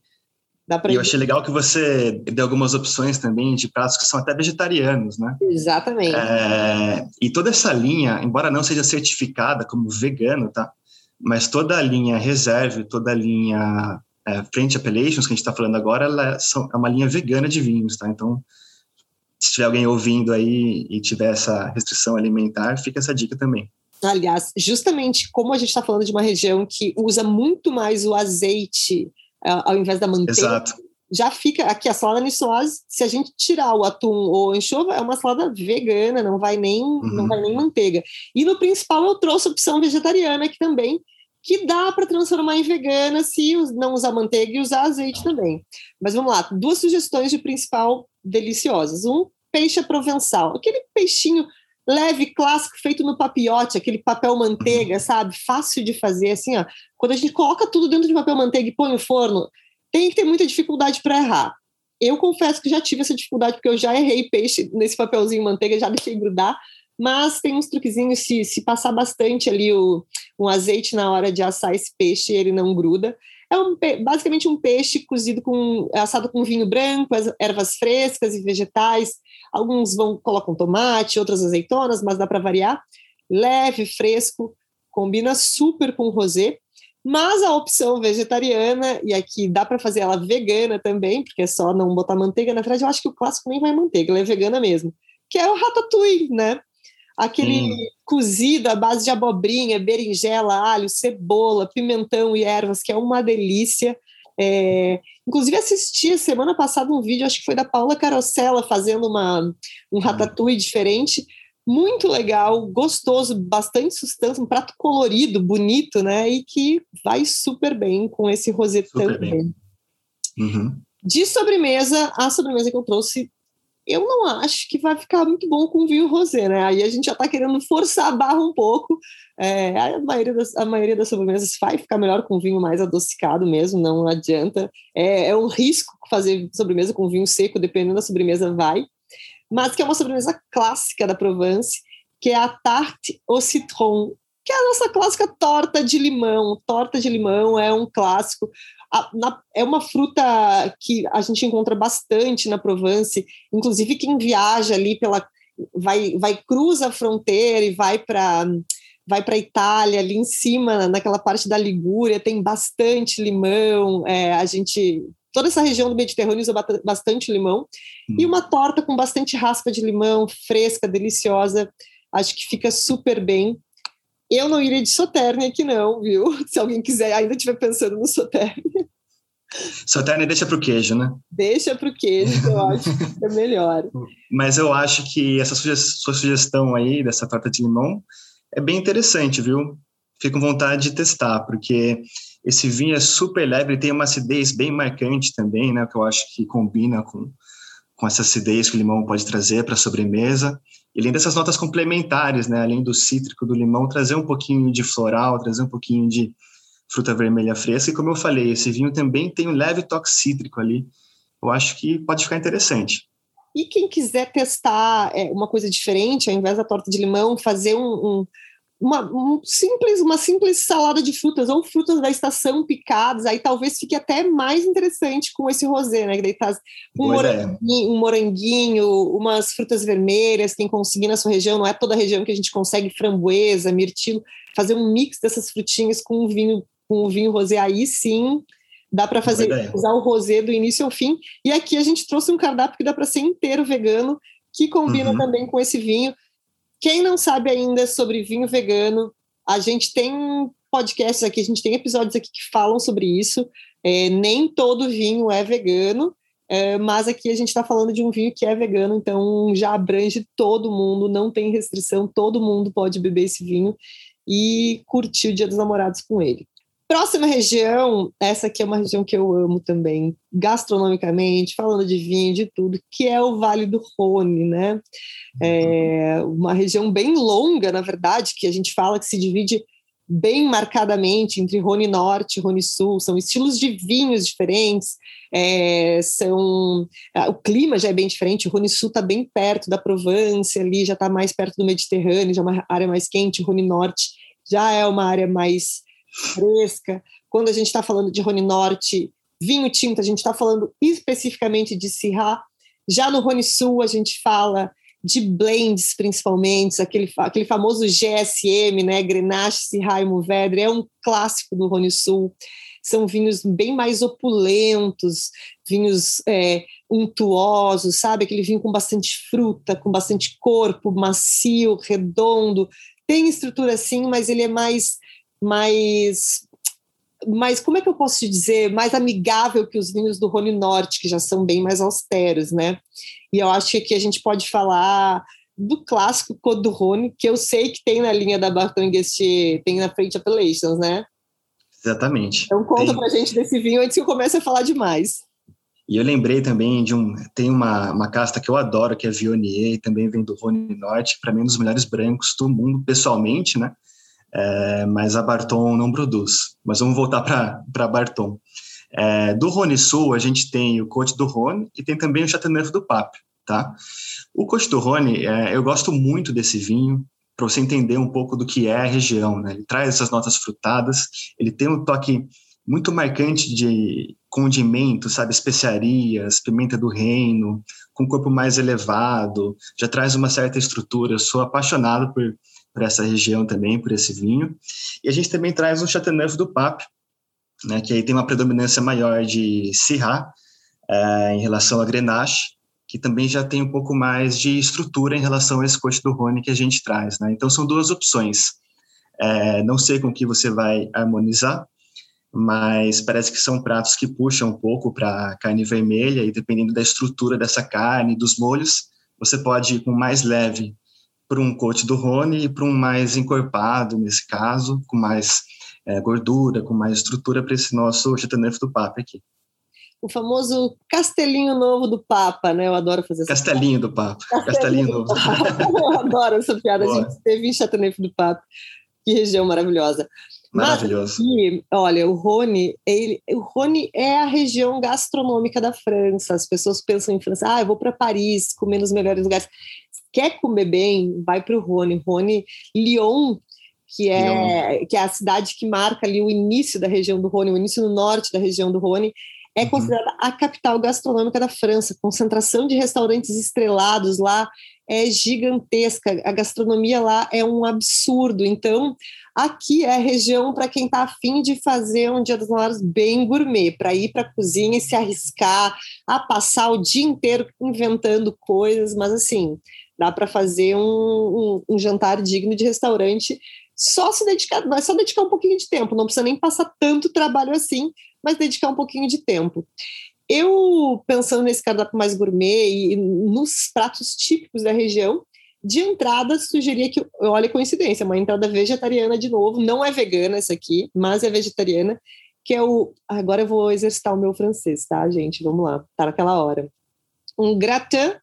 Dá e eu achei legal que você deu algumas opções também de pratos que são até vegetarianos, né? Exatamente. É, e toda essa linha, embora não seja certificada como vegano, tá? Mas toda a linha Reserve, toda a linha é, Frente Appellations que a gente está falando agora, ela é, são, é uma linha vegana de vinhos, tá? Então, se tiver alguém ouvindo aí e tiver essa restrição alimentar, fica essa dica também. Aliás, justamente como a gente está falando de uma região que usa muito mais o azeite uh, ao invés da manteiga, Exato. já fica aqui a salada niçoise, se a gente tirar o atum ou anchova, é uma salada vegana, não vai nem uhum. não vai nem manteiga. E no principal eu trouxe a opção vegetariana aqui também, que dá para transformar em vegana se não usar manteiga e usar azeite também. Mas vamos lá, duas sugestões de principal deliciosas. Um, peixe provençal, aquele peixinho leve, clássico, feito no papiote, aquele papel manteiga, sabe? Fácil de fazer, assim, ó. Quando a gente coloca tudo dentro de papel manteiga e põe no forno, tem que ter muita dificuldade para errar. Eu confesso que já tive essa dificuldade, porque eu já errei peixe nesse papelzinho manteiga, já deixei grudar, mas tem uns truquezinhos, se, se passar bastante ali o, um azeite na hora de assar esse peixe, ele não gruda. É um, basicamente um peixe cozido com assado com vinho branco, ervas frescas e vegetais. Alguns vão colocam tomate, outras azeitonas, mas dá para variar. Leve, fresco, combina super com rosé. Mas a opção vegetariana, e aqui dá para fazer ela vegana também, porque é só não botar manteiga. Na verdade, eu acho que o clássico nem vai manteiga, ela é vegana mesmo. Que é o ratatouille, né? Aquele hum. cozido à base de abobrinha, berinjela, alho, cebola, pimentão e ervas, que é uma delícia. É, inclusive assisti semana passada um vídeo, acho que foi da Paula Carosella fazendo uma, um hum. ratatouille diferente, muito legal, gostoso, bastante sustância, um prato colorido, bonito, né? E que vai super bem com esse rosé também. Uhum. De sobremesa, a sobremesa que eu trouxe eu não acho que vai ficar muito bom com vinho rosé, né? Aí a gente já está querendo forçar a barra um pouco. É, a, maioria das, a maioria das sobremesas vai ficar melhor com vinho mais adocicado mesmo, não adianta. É, é um risco fazer sobremesa com vinho seco, dependendo da sobremesa, vai. Mas que é uma sobremesa clássica da Provence, que é a tarte au citron, que é a nossa clássica torta de limão. Torta de limão é um clássico a, na, é uma fruta que a gente encontra bastante na Provence, inclusive quem viaja ali pela vai vai cruza a fronteira e vai para vai para Itália ali em cima naquela parte da Ligúria tem bastante limão é, a gente toda essa região do Mediterrâneo usa bastante limão hum. e uma torta com bastante raspa de limão fresca deliciosa acho que fica super bem eu não iria de Soterne aqui não, viu? <laughs> Se alguém quiser, ainda estiver pensando no Soterne. Soterne deixa para o queijo, né? Deixa para o queijo, eu acho que é melhor. <laughs> Mas eu acho que essa sua sugestão aí, dessa torta de limão, é bem interessante, viu? Fico com vontade de testar, porque esse vinho é super leve, ele tem uma acidez bem marcante também, né? Que eu acho que combina com, com essa acidez que o limão pode trazer para a sobremesa. Além dessas notas complementares, né? Além do cítrico do limão, trazer um pouquinho de floral, trazer um pouquinho de fruta vermelha fresca. E como eu falei, esse vinho também tem um leve toque cítrico ali. Eu acho que pode ficar interessante. E quem quiser testar é, uma coisa diferente, ao invés da torta de limão, fazer um, um uma, um simples, uma simples salada de frutas ou frutas da estação picadas, aí talvez fique até mais interessante com esse rosé, né? daí tá um moranguinho, um moranguinho, umas frutas vermelhas, quem conseguir na sua região, não é toda a região que a gente consegue framboesa, mirtilo, fazer um mix dessas frutinhas com um vinho com o vinho rosé, aí sim dá para fazer usar o rosé do início ao fim. E aqui a gente trouxe um cardápio que dá para ser inteiro vegano, que combina uhum. também com esse vinho. Quem não sabe ainda sobre vinho vegano, a gente tem podcasts aqui, a gente tem episódios aqui que falam sobre isso. É, nem todo vinho é vegano, é, mas aqui a gente está falando de um vinho que é vegano, então já abrange todo mundo, não tem restrição, todo mundo pode beber esse vinho e curtir o Dia dos Namorados com ele. Próxima região, essa aqui é uma região que eu amo também, gastronomicamente, falando de vinho, de tudo, que é o Vale do Rhône, né? É uma região bem longa, na verdade, que a gente fala que se divide bem marcadamente entre Rhône Norte e Rhône Sul, são estilos de vinhos diferentes, é, são o clima já é bem diferente, o Rhône Sul está bem perto da Provence, ali já está mais perto do Mediterrâneo, já é uma área mais quente, o Rhône Norte já é uma área mais fresca. Quando a gente está falando de Rony Norte, vinho tinto, a gente está falando especificamente de Syrah. Já no Rony Sul, a gente fala de blends, principalmente, aquele, aquele famoso GSM, né? Grenache, Syrah e Mourvèdre, é um clássico do Rony Sul. São vinhos bem mais opulentos, vinhos é, untuosos, sabe? Aquele vinho com bastante fruta, com bastante corpo, macio, redondo. Tem estrutura sim, mas ele é mais mais mas como é que eu posso te dizer, mais amigável que os vinhos do Rony Norte, que já são bem mais austeros, né? E eu acho que aqui a gente pode falar do clássico Code do Rony, que eu sei que tem na linha da Barton Guestier, tem na French Appellations, né? Exatamente. Então conta tem... pra gente desse vinho antes que eu comece a falar demais. E eu lembrei também de um. Tem uma, uma casta que eu adoro, que é Viognier, e também vem do Rony Norte, para mim, um dos melhores brancos do mundo, pessoalmente, né? É, mas a Barton não produz. Mas vamos voltar para Barton. É, do Rhône Sul, a gente tem o Côte do Rhône e tem também o Chateauneuf do Pape, tá? O Côte do Rhône, é, eu gosto muito desse vinho, para você entender um pouco do que é a região, né? Ele traz essas notas frutadas, ele tem um toque muito marcante de condimento, sabe, especiarias, pimenta do reino, com corpo mais elevado, já traz uma certa estrutura. Eu sou apaixonado por para essa região também, por esse vinho. E a gente também traz o Chateauneuf do Pape, né, que aí tem uma predominância maior de Syrah é, em relação a Grenache, que também já tem um pouco mais de estrutura em relação a esse coche do Rhône que a gente traz. Né? Então, são duas opções. É, não sei com que você vai harmonizar, mas parece que são pratos que puxam um pouco para carne vermelha e dependendo da estrutura dessa carne, dos molhos, você pode ir com mais leve para um coach do Rony e para um mais encorpado, nesse caso, com mais é, gordura, com mais estrutura para esse nosso Chateauneuf do Papa aqui. O famoso castelinho novo do Papa, né? Eu adoro fazer essa Castelinho do Papa. Castelinho, castelinho novo. <laughs> Eu adoro essa piada. Boa. A gente teve em Chateauneuf do Papa. Que região maravilhosa. Maravilhoso. Mas olha, o Rhône, ele, o Rhône é a região gastronômica da França. As pessoas pensam em França, ah, eu vou para Paris, comer nos melhores lugares quer comer bem, vai para o Rony. Rony, Lyon, que é, Lyon. que é a cidade que marca ali o início da região do Rony, o início no norte da região do Rony, é uhum. considerada a capital gastronômica da França. Concentração de restaurantes estrelados lá é gigantesca. A gastronomia lá é um absurdo. Então, aqui é a região para quem está afim de fazer um Dia dos Namorados bem gourmet, para ir para a cozinha e se arriscar a passar o dia inteiro inventando coisas, mas assim, Dá para fazer um, um, um, jantar digno de restaurante só se dedicar, é só dedicar um pouquinho de tempo, não precisa nem passar tanto trabalho assim, mas dedicar um pouquinho de tempo. Eu, pensando nesse cardápio mais gourmet e nos pratos típicos da região, de entrada, sugeria que, olha coincidência, uma entrada vegetariana de novo, não é vegana essa aqui, mas é vegetariana, que é o. Agora eu vou exercitar o meu francês, tá, gente? Vamos lá, tá naquela hora. Um gratin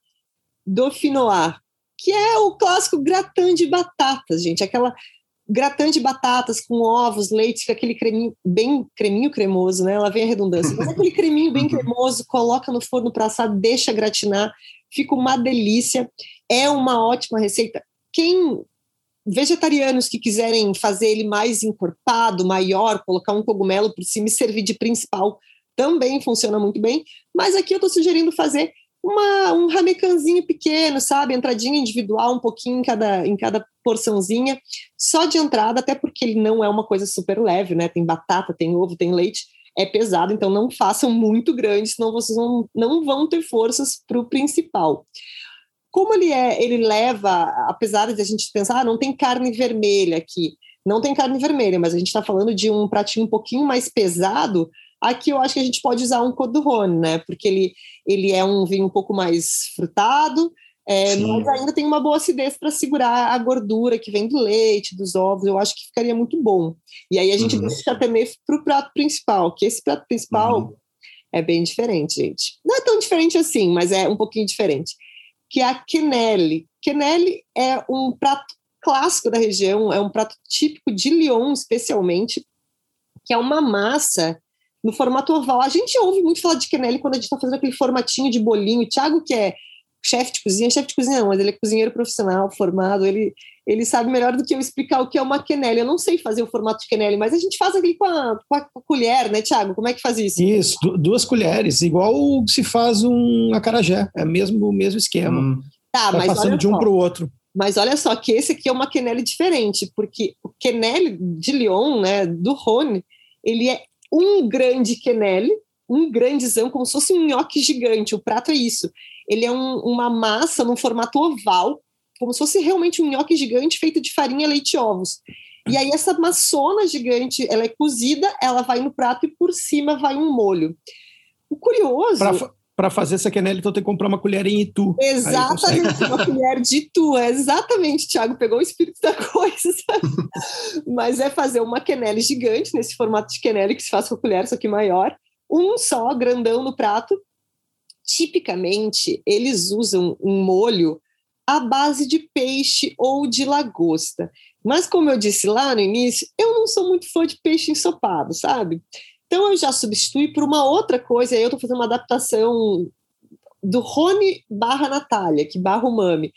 dauphinois, que é o clássico gratin de batatas, gente. Aquela gratin de batatas com ovos, leite, fica aquele creminho, bem creminho cremoso, né? Ela vem a redundância. Mas aquele creminho bem uhum. cremoso, coloca no forno para assar, deixa gratinar, fica uma delícia. É uma ótima receita. Quem vegetarianos que quiserem fazer ele mais encorpado, maior, colocar um cogumelo por cima e servir de principal, também funciona muito bem. Mas aqui eu estou sugerindo fazer uma, um ramecanzinho pequeno, sabe? Entradinha individual, um pouquinho em cada, em cada porçãozinha, só de entrada, até porque ele não é uma coisa super leve, né? Tem batata, tem ovo, tem leite, é pesado, então não façam muito grande, senão vocês não, não vão ter forças para o principal. Como ele é, ele leva, apesar de a gente pensar, ah, não tem carne vermelha aqui, não tem carne vermelha, mas a gente está falando de um pratinho um pouquinho mais pesado, Aqui eu acho que a gente pode usar um Rhône, né? Porque ele, ele é um vinho um pouco mais frutado, é, mas ainda tem uma boa acidez para segurar a gordura que vem do leite, dos ovos. Eu acho que ficaria muito bom. E aí a gente uhum. deixa também para o prato principal, que esse prato principal uhum. é bem diferente, gente. Não é tão diferente assim, mas é um pouquinho diferente. Que é a quenelle. Quenelle é um prato clássico da região, é um prato típico de Lyon, especialmente, que é uma massa no formato oval. A gente ouve muito falar de quenelle quando a gente está fazendo aquele formatinho de bolinho. O Thiago, que é chefe de cozinha, chefe de cozinha não, mas ele é cozinheiro profissional, formado, ele, ele sabe melhor do que eu explicar o que é uma quenelle. Eu não sei fazer o formato de quenelle, mas a gente faz aqui com a, com a colher, né, Tiago? Como é que faz isso? Isso, duas colheres, igual se faz um acarajé, é mesmo o mesmo esquema. Hum. Tá, Vai mas passando de um para o outro. Mas olha só que esse aqui é uma quenelle diferente, porque o quenelle de Lyon, né, do Rhône, ele é um grande quenelle, um grandezão, como se fosse um nhoque gigante. O prato é isso. Ele é um, uma massa num formato oval, como se fosse realmente um nhoque gigante feito de farinha, leite e ovos. E aí essa maçona gigante, ela é cozida, ela vai no prato e por cima vai um molho. O curioso... Para fazer essa quenelle, então tem que comprar uma colher em Itu. Exatamente, uma colher de Itu. É exatamente, Thiago, pegou o espírito da <laughs> coisa. Mas é fazer uma quenelle gigante, nesse formato de quenelle que se faz com a colher, só que maior. Um só, grandão no prato. Tipicamente, eles usam um molho à base de peixe ou de lagosta. Mas, como eu disse lá no início, eu não sou muito fã de peixe ensopado, sabe? Então, eu já substituí por uma outra coisa, aí eu estou fazendo uma adaptação do Rony barra Natália, que barra o Mami,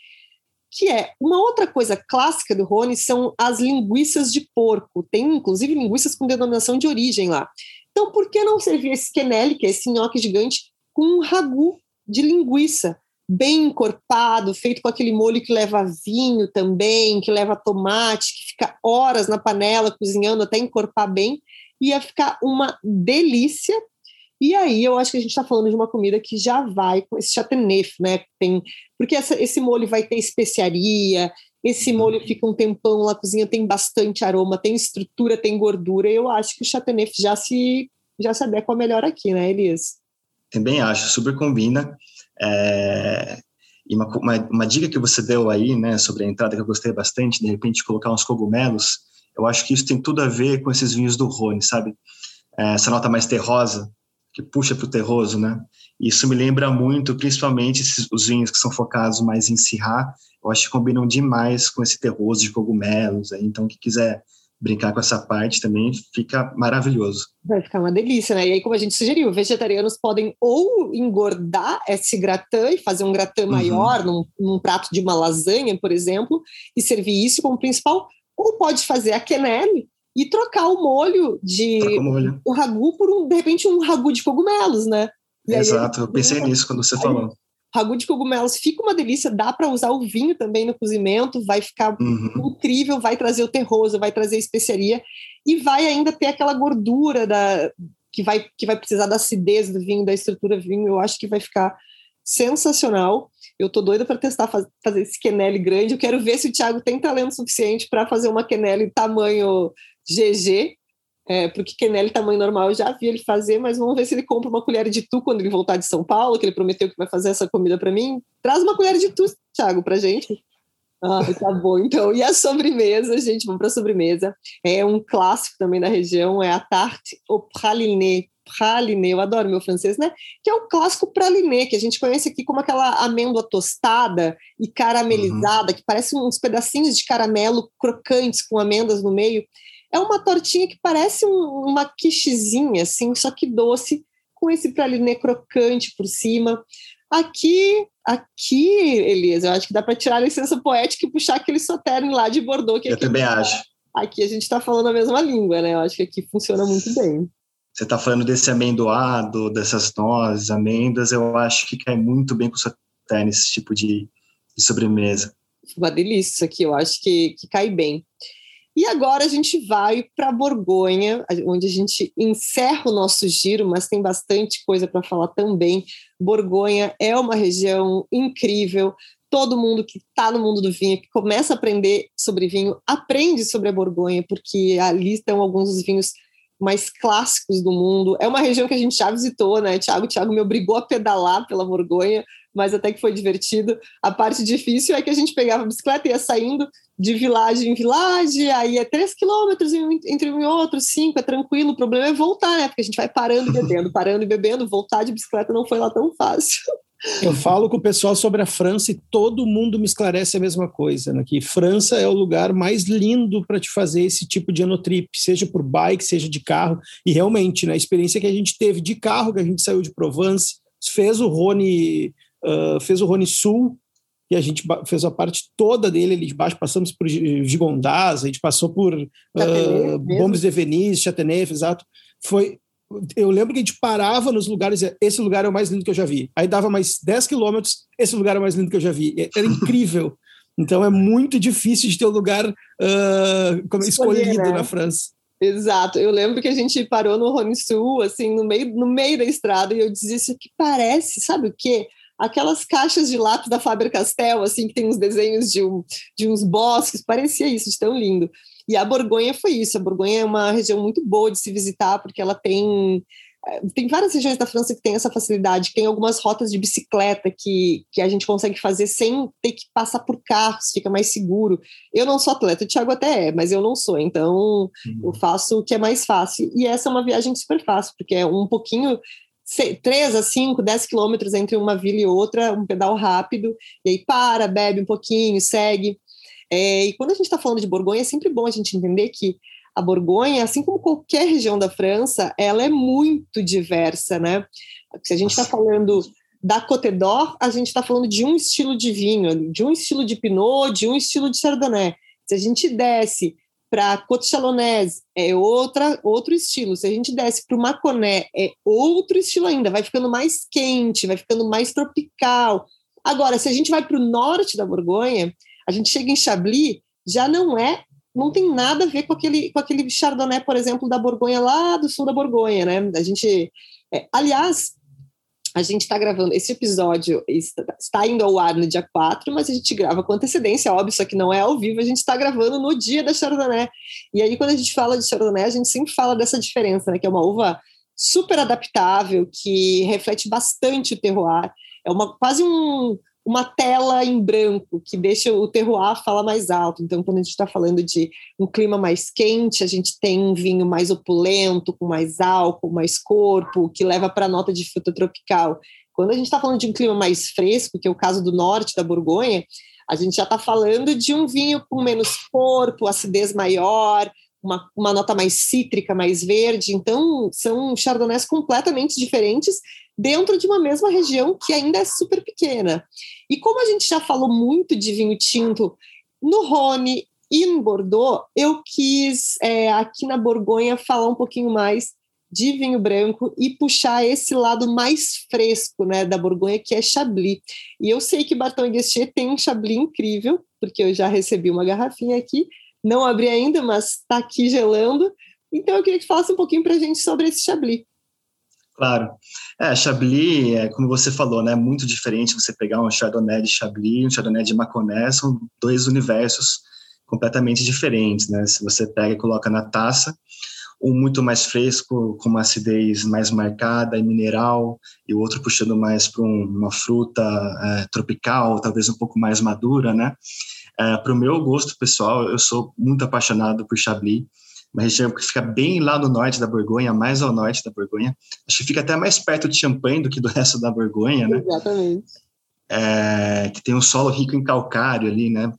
que é uma outra coisa clássica do Rony são as linguiças de porco. Tem, inclusive, linguiças com denominação de origem lá. Então, por que não servir esse quenelle, que é esse nhoque gigante, com um ragu de linguiça? bem encorpado, feito com aquele molho que leva vinho também, que leva tomate, que fica horas na panela cozinhando até encorpar bem, ia ficar uma delícia. E aí eu acho que a gente está falando de uma comida que já vai com esse chateauneuf, né? Tem, porque essa, esse molho vai ter especiaria, esse molho fica um tempão na cozinha, tem bastante aroma, tem estrutura, tem gordura. Eu acho que o chateauneuf já se já se adequa melhor aqui, né, Elias? Também acho, super combina. É, e uma, uma, uma, dica que você deu aí, né, sobre a entrada que eu gostei bastante, de repente colocar uns cogumelos, eu acho que isso tem tudo a ver com esses vinhos do Rhône, sabe? É, essa nota mais terrosa, que puxa para o terroso, né? Isso me lembra muito, principalmente esses, os vinhos que são focados mais em Syrah, eu acho que combinam demais com esse terroso de cogumelos. Aí, então, quem quiser brincar com essa parte também fica maravilhoso. Vai ficar uma delícia, né? E aí, como a gente sugeriu, vegetarianos podem ou engordar esse gratin e fazer um gratin uhum. maior num, num, prato de uma lasanha, por exemplo, e servir isso como principal, ou pode fazer a quenelle e trocar o molho de o, molho. o ragu por um, de repente um ragu de cogumelos, né? E Exato, aí, eu pensei nisso quando você falou. Ragu de cogumelos fica uma delícia, dá para usar o vinho também no cozimento, vai ficar uhum. incrível, vai trazer o terroso, vai trazer a especiaria e vai ainda ter aquela gordura da que vai que vai precisar da acidez do vinho, da estrutura do vinho. Eu acho que vai ficar sensacional. Eu tô doida para testar faz, fazer esse quenelle grande. Eu quero ver se o Thiago tem talento suficiente para fazer uma quenelle tamanho GG, é, porque quenelle tamanho normal eu já vi ele fazer, mas vamos ver se ele compra uma colher de tu quando ele voltar de São Paulo, que ele prometeu que vai fazer essa comida para mim. Traz uma colher de tu, Thiago, pra gente. Ah, tá bom, então. E a sobremesa, gente, vamos para a sobremesa. É um clássico também da região, é a tarte au praliné. Praliné, eu adoro meu francês, né? Que é o clássico praliné, que a gente conhece aqui como aquela amêndoa tostada e caramelizada, uhum. que parece uns pedacinhos de caramelo crocantes com amêndoas no meio. É uma tortinha que parece um, uma quichezinha, assim, só que doce, com esse praliné crocante por cima. Aqui, aqui, Elisa, eu acho que dá para tirar a licença poética e puxar aquele soterne lá de Bordeaux. Que eu também acho. Aqui a gente está falando a mesma língua, né? Eu acho que aqui funciona muito bem. Você está falando desse amendoado, dessas nozes, amêndoas, eu acho que cai muito bem com o soterne, esse tipo de, de sobremesa. Uma delícia isso aqui, eu acho que, que cai bem. E agora a gente vai para Borgonha, onde a gente encerra o nosso giro, mas tem bastante coisa para falar também. Borgonha é uma região incrível. Todo mundo que está no mundo do vinho, que começa a aprender sobre vinho, aprende sobre a Borgonha, porque ali estão alguns dos vinhos mais clássicos do mundo. É uma região que a gente já visitou, né? Tiago, Tiago me obrigou a pedalar pela Borgonha, mas até que foi divertido. A parte difícil é que a gente pegava a bicicleta e ia saindo de vilagem em vilagem, aí é três quilômetros entre um e outro, cinco, é tranquilo. O problema é voltar, né? Porque a gente vai parando e bebendo, <laughs> parando e bebendo. Voltar de bicicleta não foi lá tão fácil. Eu falo com o pessoal sobre a França e todo mundo me esclarece a mesma coisa, né? que França é o lugar mais lindo para te fazer esse tipo de anotrip, seja por bike, seja de carro. E realmente, né, a experiência que a gente teve de carro, que a gente saiu de Provence, fez o Rhône, uh, fez o Rhône Sul, e a gente fez a parte toda dele ali de baixo, passamos por Gigondás, a gente passou por uh, Bombes de Venise, Chateauneuf, exato. Foi, eu lembro que a gente parava nos lugares, esse lugar é o mais lindo que eu já vi. Aí dava mais 10 quilômetros, esse lugar é o mais lindo que eu já vi. Era incrível. <laughs> Então é muito difícil de ter um lugar uh, escolhido né? na França. Exato. Eu lembro que a gente parou no Rony Sul, assim, no meio, no meio da estrada, e eu dizia isso que parece, sabe o quê? Aquelas caixas de lápis da Faber-Castell, assim, que tem uns desenhos de, um, de uns bosques, parecia isso, de tão lindo. E a Borgonha foi isso. A Borgonha é uma região muito boa de se visitar, porque ela tem é, tem várias regiões da França que tem essa facilidade, tem algumas rotas de bicicleta que, que a gente consegue fazer sem ter que passar por carros, fica mais seguro. Eu não sou atleta, o Thiago até é, mas eu não sou, então uhum. eu faço o que é mais fácil. E essa é uma viagem super fácil, porque é um pouquinho 3 a 5, 10 quilômetros entre uma vila e outra, um pedal rápido, e aí para, bebe um pouquinho, segue. É, e quando a gente está falando de Borgonha, é sempre bom a gente entender que a Borgonha, assim como qualquer região da França, ela é muito diversa, né? Se a gente está falando da Côte d'Or, a gente está falando de um estilo de vinho, de um estilo de Pinot, de um estilo de Chardonnay. Se a gente desce para Côte Chalonnaise, é outra, outro estilo. Se a gente desce para o Mâconnais, é outro estilo ainda. Vai ficando mais quente, vai ficando mais tropical. Agora, se a gente vai para o norte da Borgonha, a gente chega em Chablis, já não é não tem nada a ver com aquele, com aquele Chardonnay, por exemplo, da Borgonha, lá do sul da Borgonha, né? A gente. É, aliás, a gente está gravando, esse episódio está indo ao ar no dia 4, mas a gente grava com antecedência, óbvio, só que não é ao vivo, a gente está gravando no dia da Chardonnay. E aí, quando a gente fala de Chardonnay, a gente sempre fala dessa diferença, né? Que é uma uva super adaptável, que reflete bastante o terroir. É uma, quase um, uma tela em branco que deixa o terroir falar mais alto. Então, quando a gente está falando de um clima mais quente, a gente tem um vinho mais opulento, com mais álcool, mais corpo, que leva para a nota de fruta tropical. Quando a gente está falando de um clima mais fresco, que é o caso do norte da Borgonha, a gente já está falando de um vinho com menos corpo, acidez maior, uma, uma nota mais cítrica, mais verde. Então, são chardonnays completamente diferentes dentro de uma mesma região que ainda é super pequena. E como a gente já falou muito de vinho tinto no Rhône e no Bordeaux, eu quis é, aqui na Borgonha falar um pouquinho mais de vinho branco e puxar esse lado mais fresco né, da Borgonha, que é Chablis. E eu sei que Bartão Guestier tem um Chablis incrível, porque eu já recebi uma garrafinha aqui, não abri ainda, mas está aqui gelando. Então eu queria que falasse um pouquinho para a gente sobre esse Chablis. Claro. É, Chablis, é, como você falou, né, muito diferente você pegar um Chardonnay de Chablis, um Chardonnay de Mâconnais, são dois universos completamente diferentes, né? Se você pega e coloca na taça, um muito mais fresco, com uma acidez mais marcada e mineral, e o outro puxando mais para um, uma fruta é, tropical, talvez um pouco mais madura, né? É, para o meu gosto pessoal, eu sou muito apaixonado por Chablis, uma região que fica bem lá no norte da Borgonha, mais ao norte da Borgonha. Acho que fica até mais perto de Champagne do que do <laughs> resto da Borgonha, né? Exatamente. É, que tem um solo rico em calcário ali, né?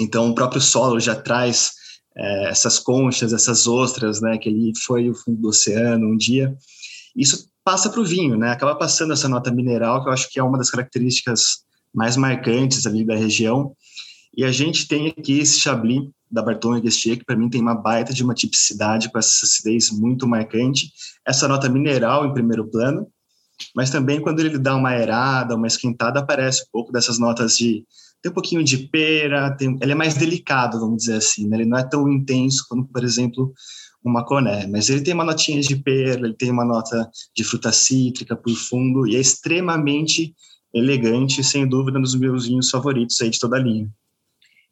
Então, o próprio solo já traz é, essas conchas, essas ostras, né? Que ele foi o fundo do oceano um dia. Isso passa para o vinho, né? Acaba passando essa nota mineral, que eu acho que é uma das características mais marcantes ali da região. E a gente tem aqui esse Chablis da Barton Guestier, que para mim tem uma baita de uma tipicidade com essa acidez muito marcante. Essa nota mineral em primeiro plano, mas também quando ele dá uma aerada, uma esquentada, aparece um pouco dessas notas de tem um pouquinho de pera, tem, ele é mais delicado, vamos dizer assim, né? ele não é tão intenso como, por exemplo, uma coné, mas ele tem uma notinha de pera, ele tem uma nota de fruta cítrica por fundo e é extremamente elegante, sem dúvida, um dos meus vinhos favoritos aí de toda a linha.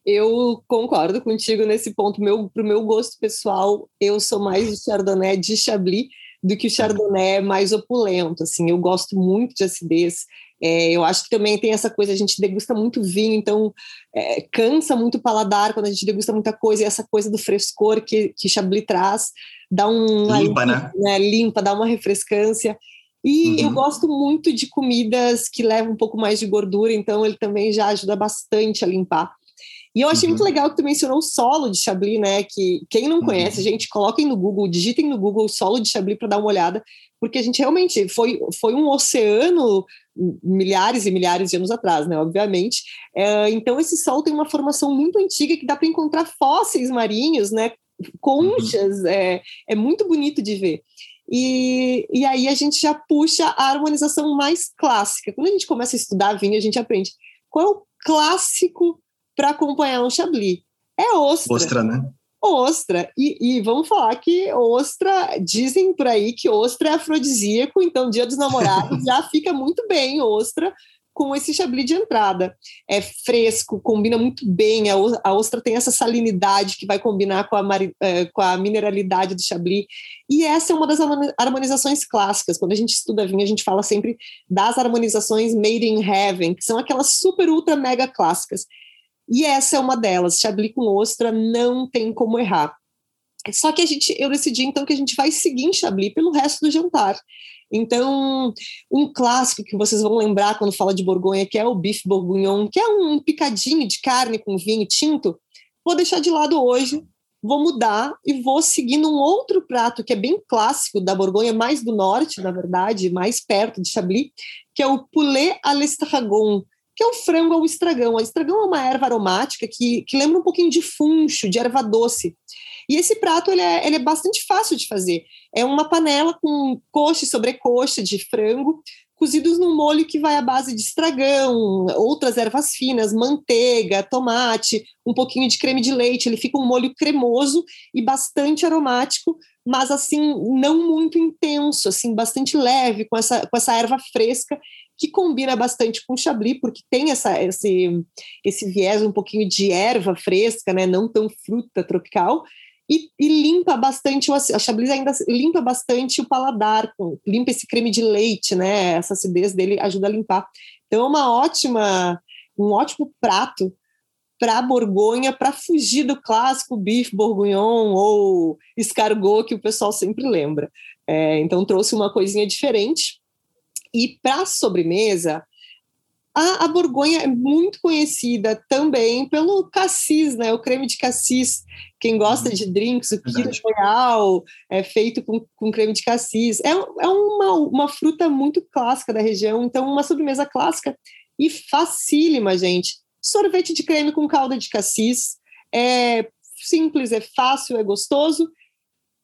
Eu concordo contigo nesse ponto. Meu, para o meu gosto pessoal, eu sou mais de Chardonnay de Chablis do que o Chardonnay mais opulento. Assim, eu gosto muito de acidez. É, eu acho que também tem essa coisa, a gente degusta muito vinho, então é, cansa muito o paladar quando a gente degusta muita coisa, e essa coisa do frescor que, que Chablis traz, dá um... Limpa, né? né? Limpa, dá uma refrescância. E uhum. eu gosto muito de comidas que levam um pouco mais de gordura, então ele também já ajuda bastante a limpar. E eu achei uhum. muito legal que tu mencionou o solo de Chablis, né? Que quem não uhum. conhece, gente, coloquem no Google, digitem no Google solo de Chablis para dar uma olhada, porque a gente realmente foi, foi um oceano milhares e milhares de anos atrás, né? Obviamente. É, então, esse solo tem uma formação muito antiga que dá para encontrar fósseis marinhos, né? Conchas, uhum. é, é muito bonito de ver. E, e aí a gente já puxa a harmonização mais clássica. Quando a gente começa a estudar vinho, a gente aprende qual é o clássico para acompanhar um Chablis. É ostra. Ostra, né? Ostra. E, e, vamos falar que ostra, dizem por aí que ostra é afrodisíaco, então dia dos namorados <laughs> já fica muito bem ostra com esse chablis de entrada. É fresco, combina muito bem, a, ostra tem essa salinidade que vai combinar com a, é, com a mineralidade do chablis. E essa é uma das harmonizações clássicas. Quando a gente estuda vinho, a gente fala sempre das harmonizações made in heaven, que são aquelas super, ultra, mega clássicas. E essa é uma delas. Chablis com ostra não tem como errar. Só que a gente, eu decidi então que a gente vai seguir em Chablis pelo resto do jantar. Então, um clássico que vocês vão lembrar quando fala de Borgonha, que é o bife bourguignon, que é um picadinho de carne com vinho tinto, vou deixar de lado hoje, vou mudar e vou seguir num outro prato que é bem clássico da Borgonha, mais do norte, na verdade, mais perto de Chablis, que é o poulet à l'estragon, que é o frango ao estragão. O estragão é uma erva aromática que, que lembra um pouquinho de funcho, de erva doce. E esse prato ele é, ele é bastante fácil de fazer. É uma panela com coxa e sobrecoxa de frango, cozidos num molho que vai à base de estragão, outras ervas finas, manteiga, tomate, um pouquinho de creme de leite. Ele fica um molho cremoso e bastante aromático, mas assim não muito intenso, assim bastante leve com essa com essa erva fresca que combina bastante com o chablis, porque tem essa, esse, esse viés um pouquinho de erva fresca, né, não tão fruta tropical, e, e, limpa bastante, a Chablis ainda limpa bastante o paladar, limpa esse creme de leite, né? Essa acidez dele ajuda a limpar. Então é uma ótima, um ótimo prato para Borgonha, para fugir do clássico bife bourguignon ou escargot que o pessoal sempre lembra. É, então trouxe uma coisinha diferente. E para sobremesa, a, a Borgonha é muito conhecida também pelo cassis, né? O creme de cassis. Quem gosta de drinks, o Kiro Royal é feito com, com creme de cassis. É, é uma, uma fruta muito clássica da região, então uma sobremesa clássica e facílima, gente. Sorvete de creme com calda de cassis. É simples, é fácil, é gostoso.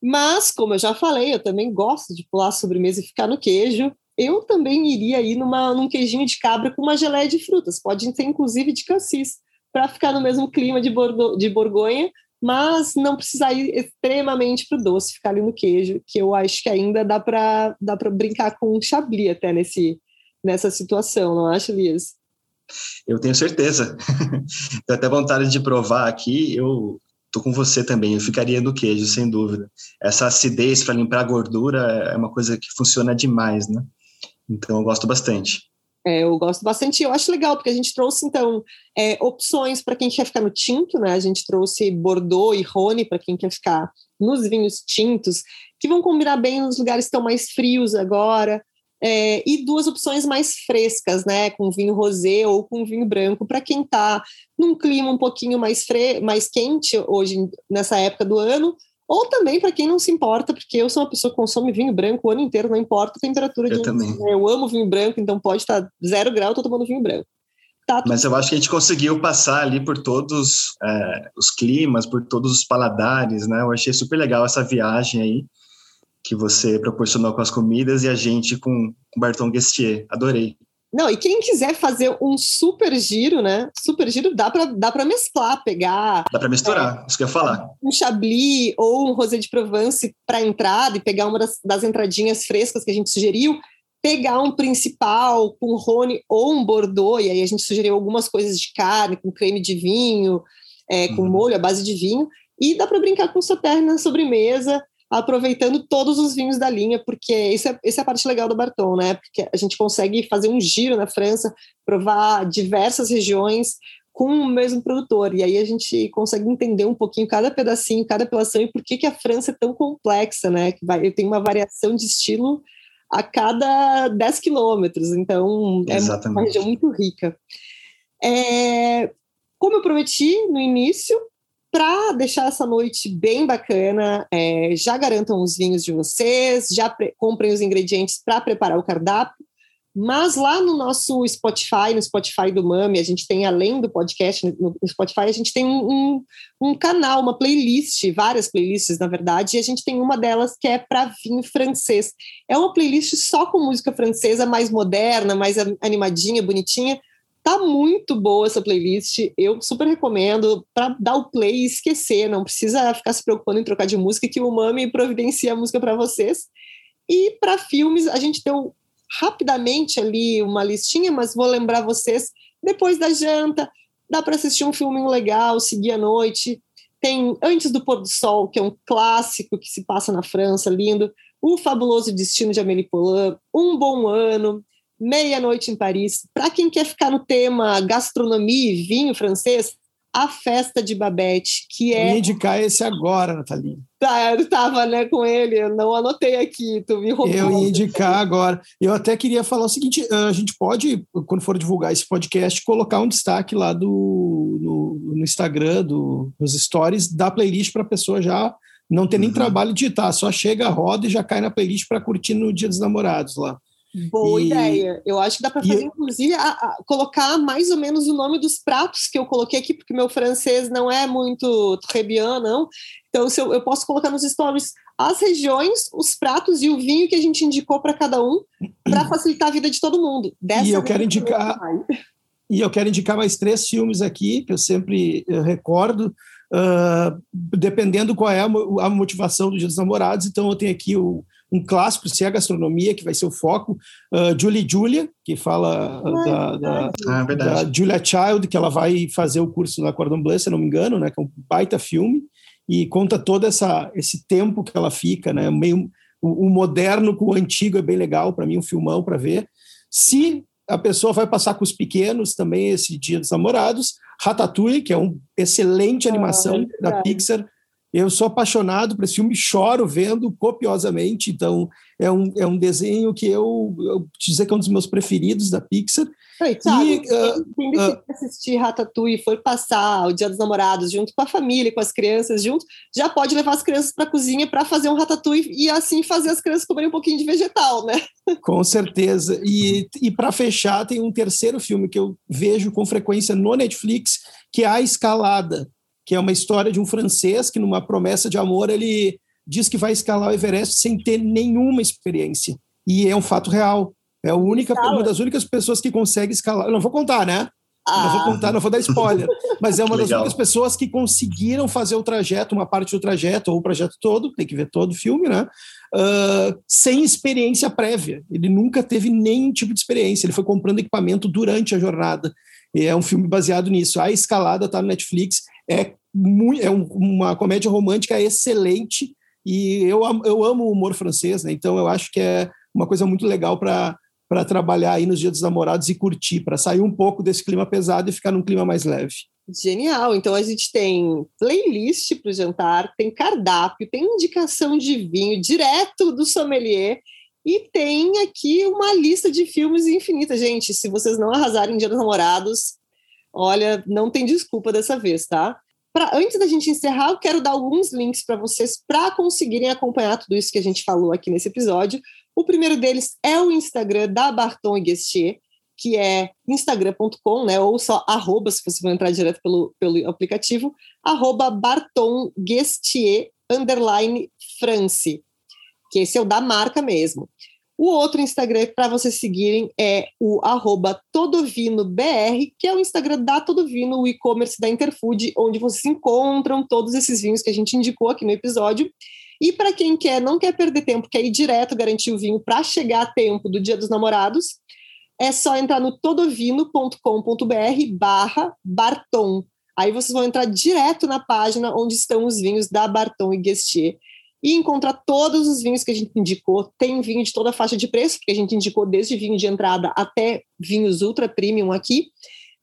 Mas, como eu já falei, eu também gosto de pular a sobremesa e ficar no queijo eu também iria aí numa, num queijinho de cabra com uma geleia de frutas, pode ser inclusive de cassis, para ficar no mesmo clima de, Borgo, de Borgonha, mas não precisar ir extremamente para o doce, ficar ali no queijo, que eu acho que ainda dá para dá brincar com um chablis até nesse, nessa situação, não acha, Elias? Eu tenho certeza. <laughs> Tenho até vontade de provar aqui. Eu tô com você também. Eu ficaria no queijo, sem dúvida. Essa acidez para limpar a gordura é uma coisa que funciona demais, né? Então, eu gosto bastante. É, eu gosto bastante. Eu acho legal, porque a gente trouxe, então, é, opções para quem quer ficar no tinto, né? A gente trouxe Bordeaux e Rhône para quem quer ficar nos vinhos tintos, que vão combinar bem nos lugares que estão mais frios agora. É, e duas opções mais frescas, né, com vinho rosé ou com vinho branco, para quem está num clima um pouquinho mais, fre mais quente hoje nessa época do ano, ou também para quem não se importa, porque eu sou uma pessoa que consome vinho branco o ano inteiro, não importa a temperatura eu de também. Eu amo vinho branco, então pode estar zero grau, estou tomando vinho branco. Tá Mas eu acho que a gente conseguiu passar ali por todos é, os climas, por todos os paladares, né? Eu achei super legal essa viagem aí que você proporcionou com as comidas e a gente com o Barton Guestier. Adorei. Não, e quem quiser fazer um super giro, né? Super giro dá para dá para mesclar, pegar. Dá para misturar, é, isso que eu ia falar. Um chablis ou um rosé de Provence para entrada e pegar uma das, das entradinhas frescas que a gente sugeriu, pegar um principal com rone ou um bordeaux, e aí a gente sugeriu algumas coisas de carne, com creme de vinho, é, com uhum. molho à base de vinho, e dá para brincar com sauterre na sobremesa aproveitando todos os vinhos da linha, porque isso é, essa é a parte legal do Barton, né? Porque a gente consegue fazer um giro na França, provar diversas regiões com o mesmo produtor, e aí a gente consegue entender um pouquinho cada pedacinho, cada apelação, e por que, que a França é tão complexa, né? Que vai, tem uma variação de estilo a cada 10 quilômetros, então Exatamente. é uma região muito rica. É, como eu prometi no início, para deixar essa noite bem bacana, é, já garantam os vinhos de vocês, já comprem os ingredientes para preparar o cardápio. Mas lá no nosso Spotify, no Spotify do Mami, a gente tem, além do podcast, no Spotify, a gente tem um, um, um canal, uma playlist, várias playlists, na verdade, e a gente tem uma delas que é para vinho francês. É uma playlist só com música francesa, mais moderna, mais animadinha, bonitinha. Tá muito boa essa playlist, eu super recomendo para dar o play e esquecer, não precisa ficar se preocupando em trocar de música, que o Mami providencia a música para vocês. E para filmes, a gente deu rapidamente ali uma listinha, mas vou lembrar vocês, depois da janta, dá para assistir um filminho legal, seguir a noite. Tem Antes do Pôr do Sol, que é um clássico que se passa na França, lindo. O Fabuloso Destino de Amélie Poulain, Um Bom Ano, Meia-Noite em Paris. Para quem quer ficar no tema gastronomia e vinho francês, a Festa de Babette, que é. Eu ia indicar esse agora, Nathalie. Tá, eu estava né, com ele, eu não anotei aqui, tu me roubou. Eu ia indicar agora. Eu até queria falar o seguinte: a gente pode, quando for divulgar esse podcast, colocar um destaque lá do, no, no Instagram, do, nos stories, da playlist para a pessoa já não ter nem uhum. trabalho de digitar, só chega, roda e já cai na playlist para curtir no Dia dos Namorados lá. Boa e, ideia. Eu acho que dá para fazer, e, inclusive, a, a, colocar mais ou menos o nome dos pratos que eu coloquei aqui, porque meu francês não é muito très bien, não. Então, se eu, eu posso colocar nos stories as regiões, os pratos e o vinho que a gente indicou para cada um, para facilitar a vida de todo mundo. Dessa e eu quero indicar. E eu quero indicar mais três filmes aqui, que eu sempre eu recordo, uh, dependendo qual é a, a motivação do Dia dos Namorados. Então, eu tenho aqui o um clássico, se é a gastronomia, que vai ser o foco. Uh, Julie Julia, que fala ah, da, da, ah, da, Julia Child, que ela vai fazer o curso na Cordon Bleu, se não me engano, né, que é um baita filme, e conta todo essa, esse tempo que ela fica, né, meio o, o moderno com o antigo é bem legal para mim, um filmão para ver. Se a pessoa vai passar com os pequenos também esse Dia dos Namorados, Ratatouille, que é uma excelente animação ah, é da Pixar, eu sou apaixonado por esse filme, choro vendo copiosamente, então é um, é um desenho que eu, eu dizer que é um dos meus preferidos da Pixar. Oi, sabe, e, uh, quem decidir uh, assistir Ratatouille e for passar o Dia dos Namorados junto com a família, com as crianças junto, já pode levar as crianças para a cozinha para fazer um Ratatouille e assim fazer as crianças comerem um pouquinho de vegetal, né? Com certeza. E, e para fechar, tem um terceiro filme que eu vejo com frequência no Netflix, que é A Escalada que é uma história de um francês que, numa promessa de amor, ele diz que vai escalar o Everest sem ter nenhuma experiência. E é um fato real. É a única, uma das únicas pessoas que consegue escalar. Eu não vou contar, né? Ah. Não vou contar, não vou dar spoiler. mas é uma das únicas pessoas que conseguiram fazer o trajeto, uma parte do trajeto, ou o projeto todo, tem que ver todo o filme, né? Uh, sem experiência prévia. Ele nunca teve nenhum tipo de experiência. Ele foi comprando equipamento durante a jornada. E é um filme baseado nisso. A Escalada está no Netflix. É muito, é um, uma comédia romântica excelente e eu, eu amo o humor francês, né? Então eu acho que é uma coisa muito legal para para trabalhar aí nos Dias dos Namorados e curtir, para sair um pouco desse clima pesado e ficar num clima mais leve. Genial. Então a gente tem playlist para o jantar, tem cardápio, tem indicação de vinho direto do sommelier e tem aqui uma lista de filmes infinita. Gente, se vocês não arrasarem Dia dos Namorados, olha, não tem desculpa dessa vez, tá? Pra, antes da gente encerrar, eu quero dar alguns links para vocês para conseguirem acompanhar tudo isso que a gente falou aqui nesse episódio. O primeiro deles é o Instagram da Barton e Guestier, que é instagram.com, né, ou só arroba, se você for entrar direto pelo, pelo aplicativo, arroba Barton Guestier, underline France, que esse é o da marca mesmo. O outro Instagram para vocês seguirem é o arroba TodoVinoBR, que é o Instagram da Todovino, o e-commerce da Interfood, onde vocês encontram todos esses vinhos que a gente indicou aqui no episódio. E para quem quer, não quer perder tempo, quer ir direto garantir o vinho para chegar a tempo do Dia dos Namorados, é só entrar no todovino.com.br barra Barton. Aí vocês vão entrar direto na página onde estão os vinhos da Barton e Guestier e encontrar todos os vinhos que a gente indicou. Tem vinho de toda a faixa de preço, porque a gente indicou desde vinho de entrada até vinhos ultra premium aqui.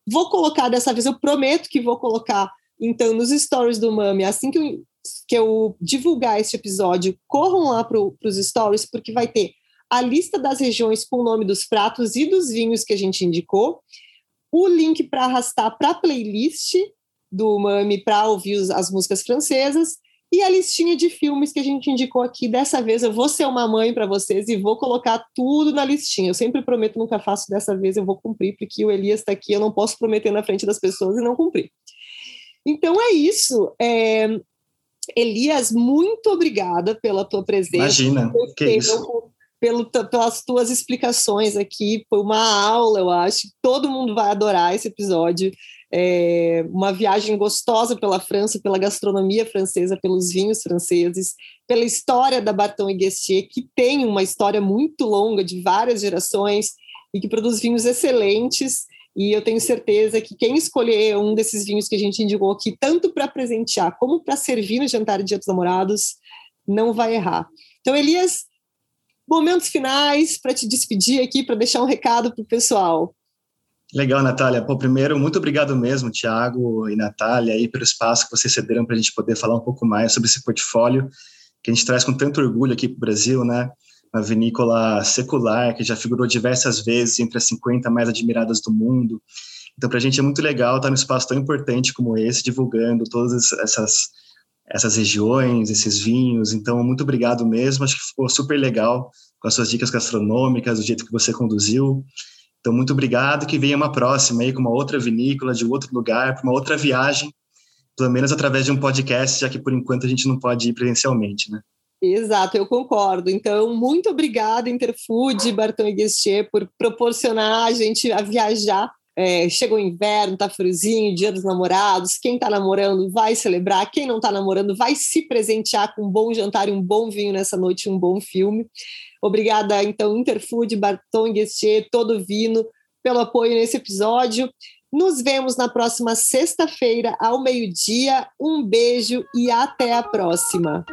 Vou colocar dessa vez, eu prometo que vou colocar então nos stories do Mami, assim que eu, que eu divulgar este episódio, corram lá para os stories, porque vai ter a lista das regiões com o nome dos pratos e dos vinhos que a gente indicou o link para arrastar para a playlist do Mami para ouvir as músicas francesas e a listinha de filmes que a gente indicou aqui. Dessa vez eu vou ser uma mãe para vocês e vou colocar tudo na listinha. Eu sempre prometo, nunca faço, dessa vez eu vou cumprir, porque o Elias está aqui, eu não posso prometer na frente das pessoas e não cumprir. Então é isso. É... Elias, muito obrigada pela tua presença. Imagina, que isso. Pelas tuas explicações aqui, foi uma aula, eu acho. Todo mundo vai adorar esse episódio é, uma viagem gostosa pela França, pela gastronomia francesa, pelos vinhos franceses, pela história da Barton e Guestier, que tem uma história muito longa, de várias gerações, e que produz vinhos excelentes. E eu tenho certeza que quem escolher um desses vinhos que a gente indicou aqui, tanto para presentear como para servir no jantar de Dia dos Namorados, não vai errar. Então, Elias, momentos finais para te despedir aqui, para deixar um recado para o pessoal. Legal, Natália. Pô, primeiro, muito obrigado mesmo, Tiago e Natália, aí, pelo espaço que vocês cederam para a gente poder falar um pouco mais sobre esse portfólio que a gente traz com tanto orgulho aqui para o Brasil, né? Uma vinícola secular que já figurou diversas vezes entre as 50 mais admiradas do mundo. Então, para a gente é muito legal estar num espaço tão importante como esse, divulgando todas essas, essas regiões, esses vinhos. Então, muito obrigado mesmo. Acho que ficou super legal com as suas dicas gastronômicas, o jeito que você conduziu. Então, muito obrigado. Que venha uma próxima aí com uma outra vinícola, de outro lugar, para uma outra viagem, pelo menos através de um podcast, já que por enquanto a gente não pode ir presencialmente, né? Exato, eu concordo. Então, muito obrigada, Interfood, Barton e Guestier, por proporcionar a gente a viajar. É, chegou o inverno, tá friozinho, dia dos namorados. Quem tá namorando vai celebrar, quem não tá namorando vai se presentear com um bom jantar e um bom vinho nessa noite, um bom filme. Obrigada, então, Interfood, Barton Guestier, Todo Vino, pelo apoio nesse episódio. Nos vemos na próxima sexta-feira, ao meio-dia. Um beijo e até a próxima.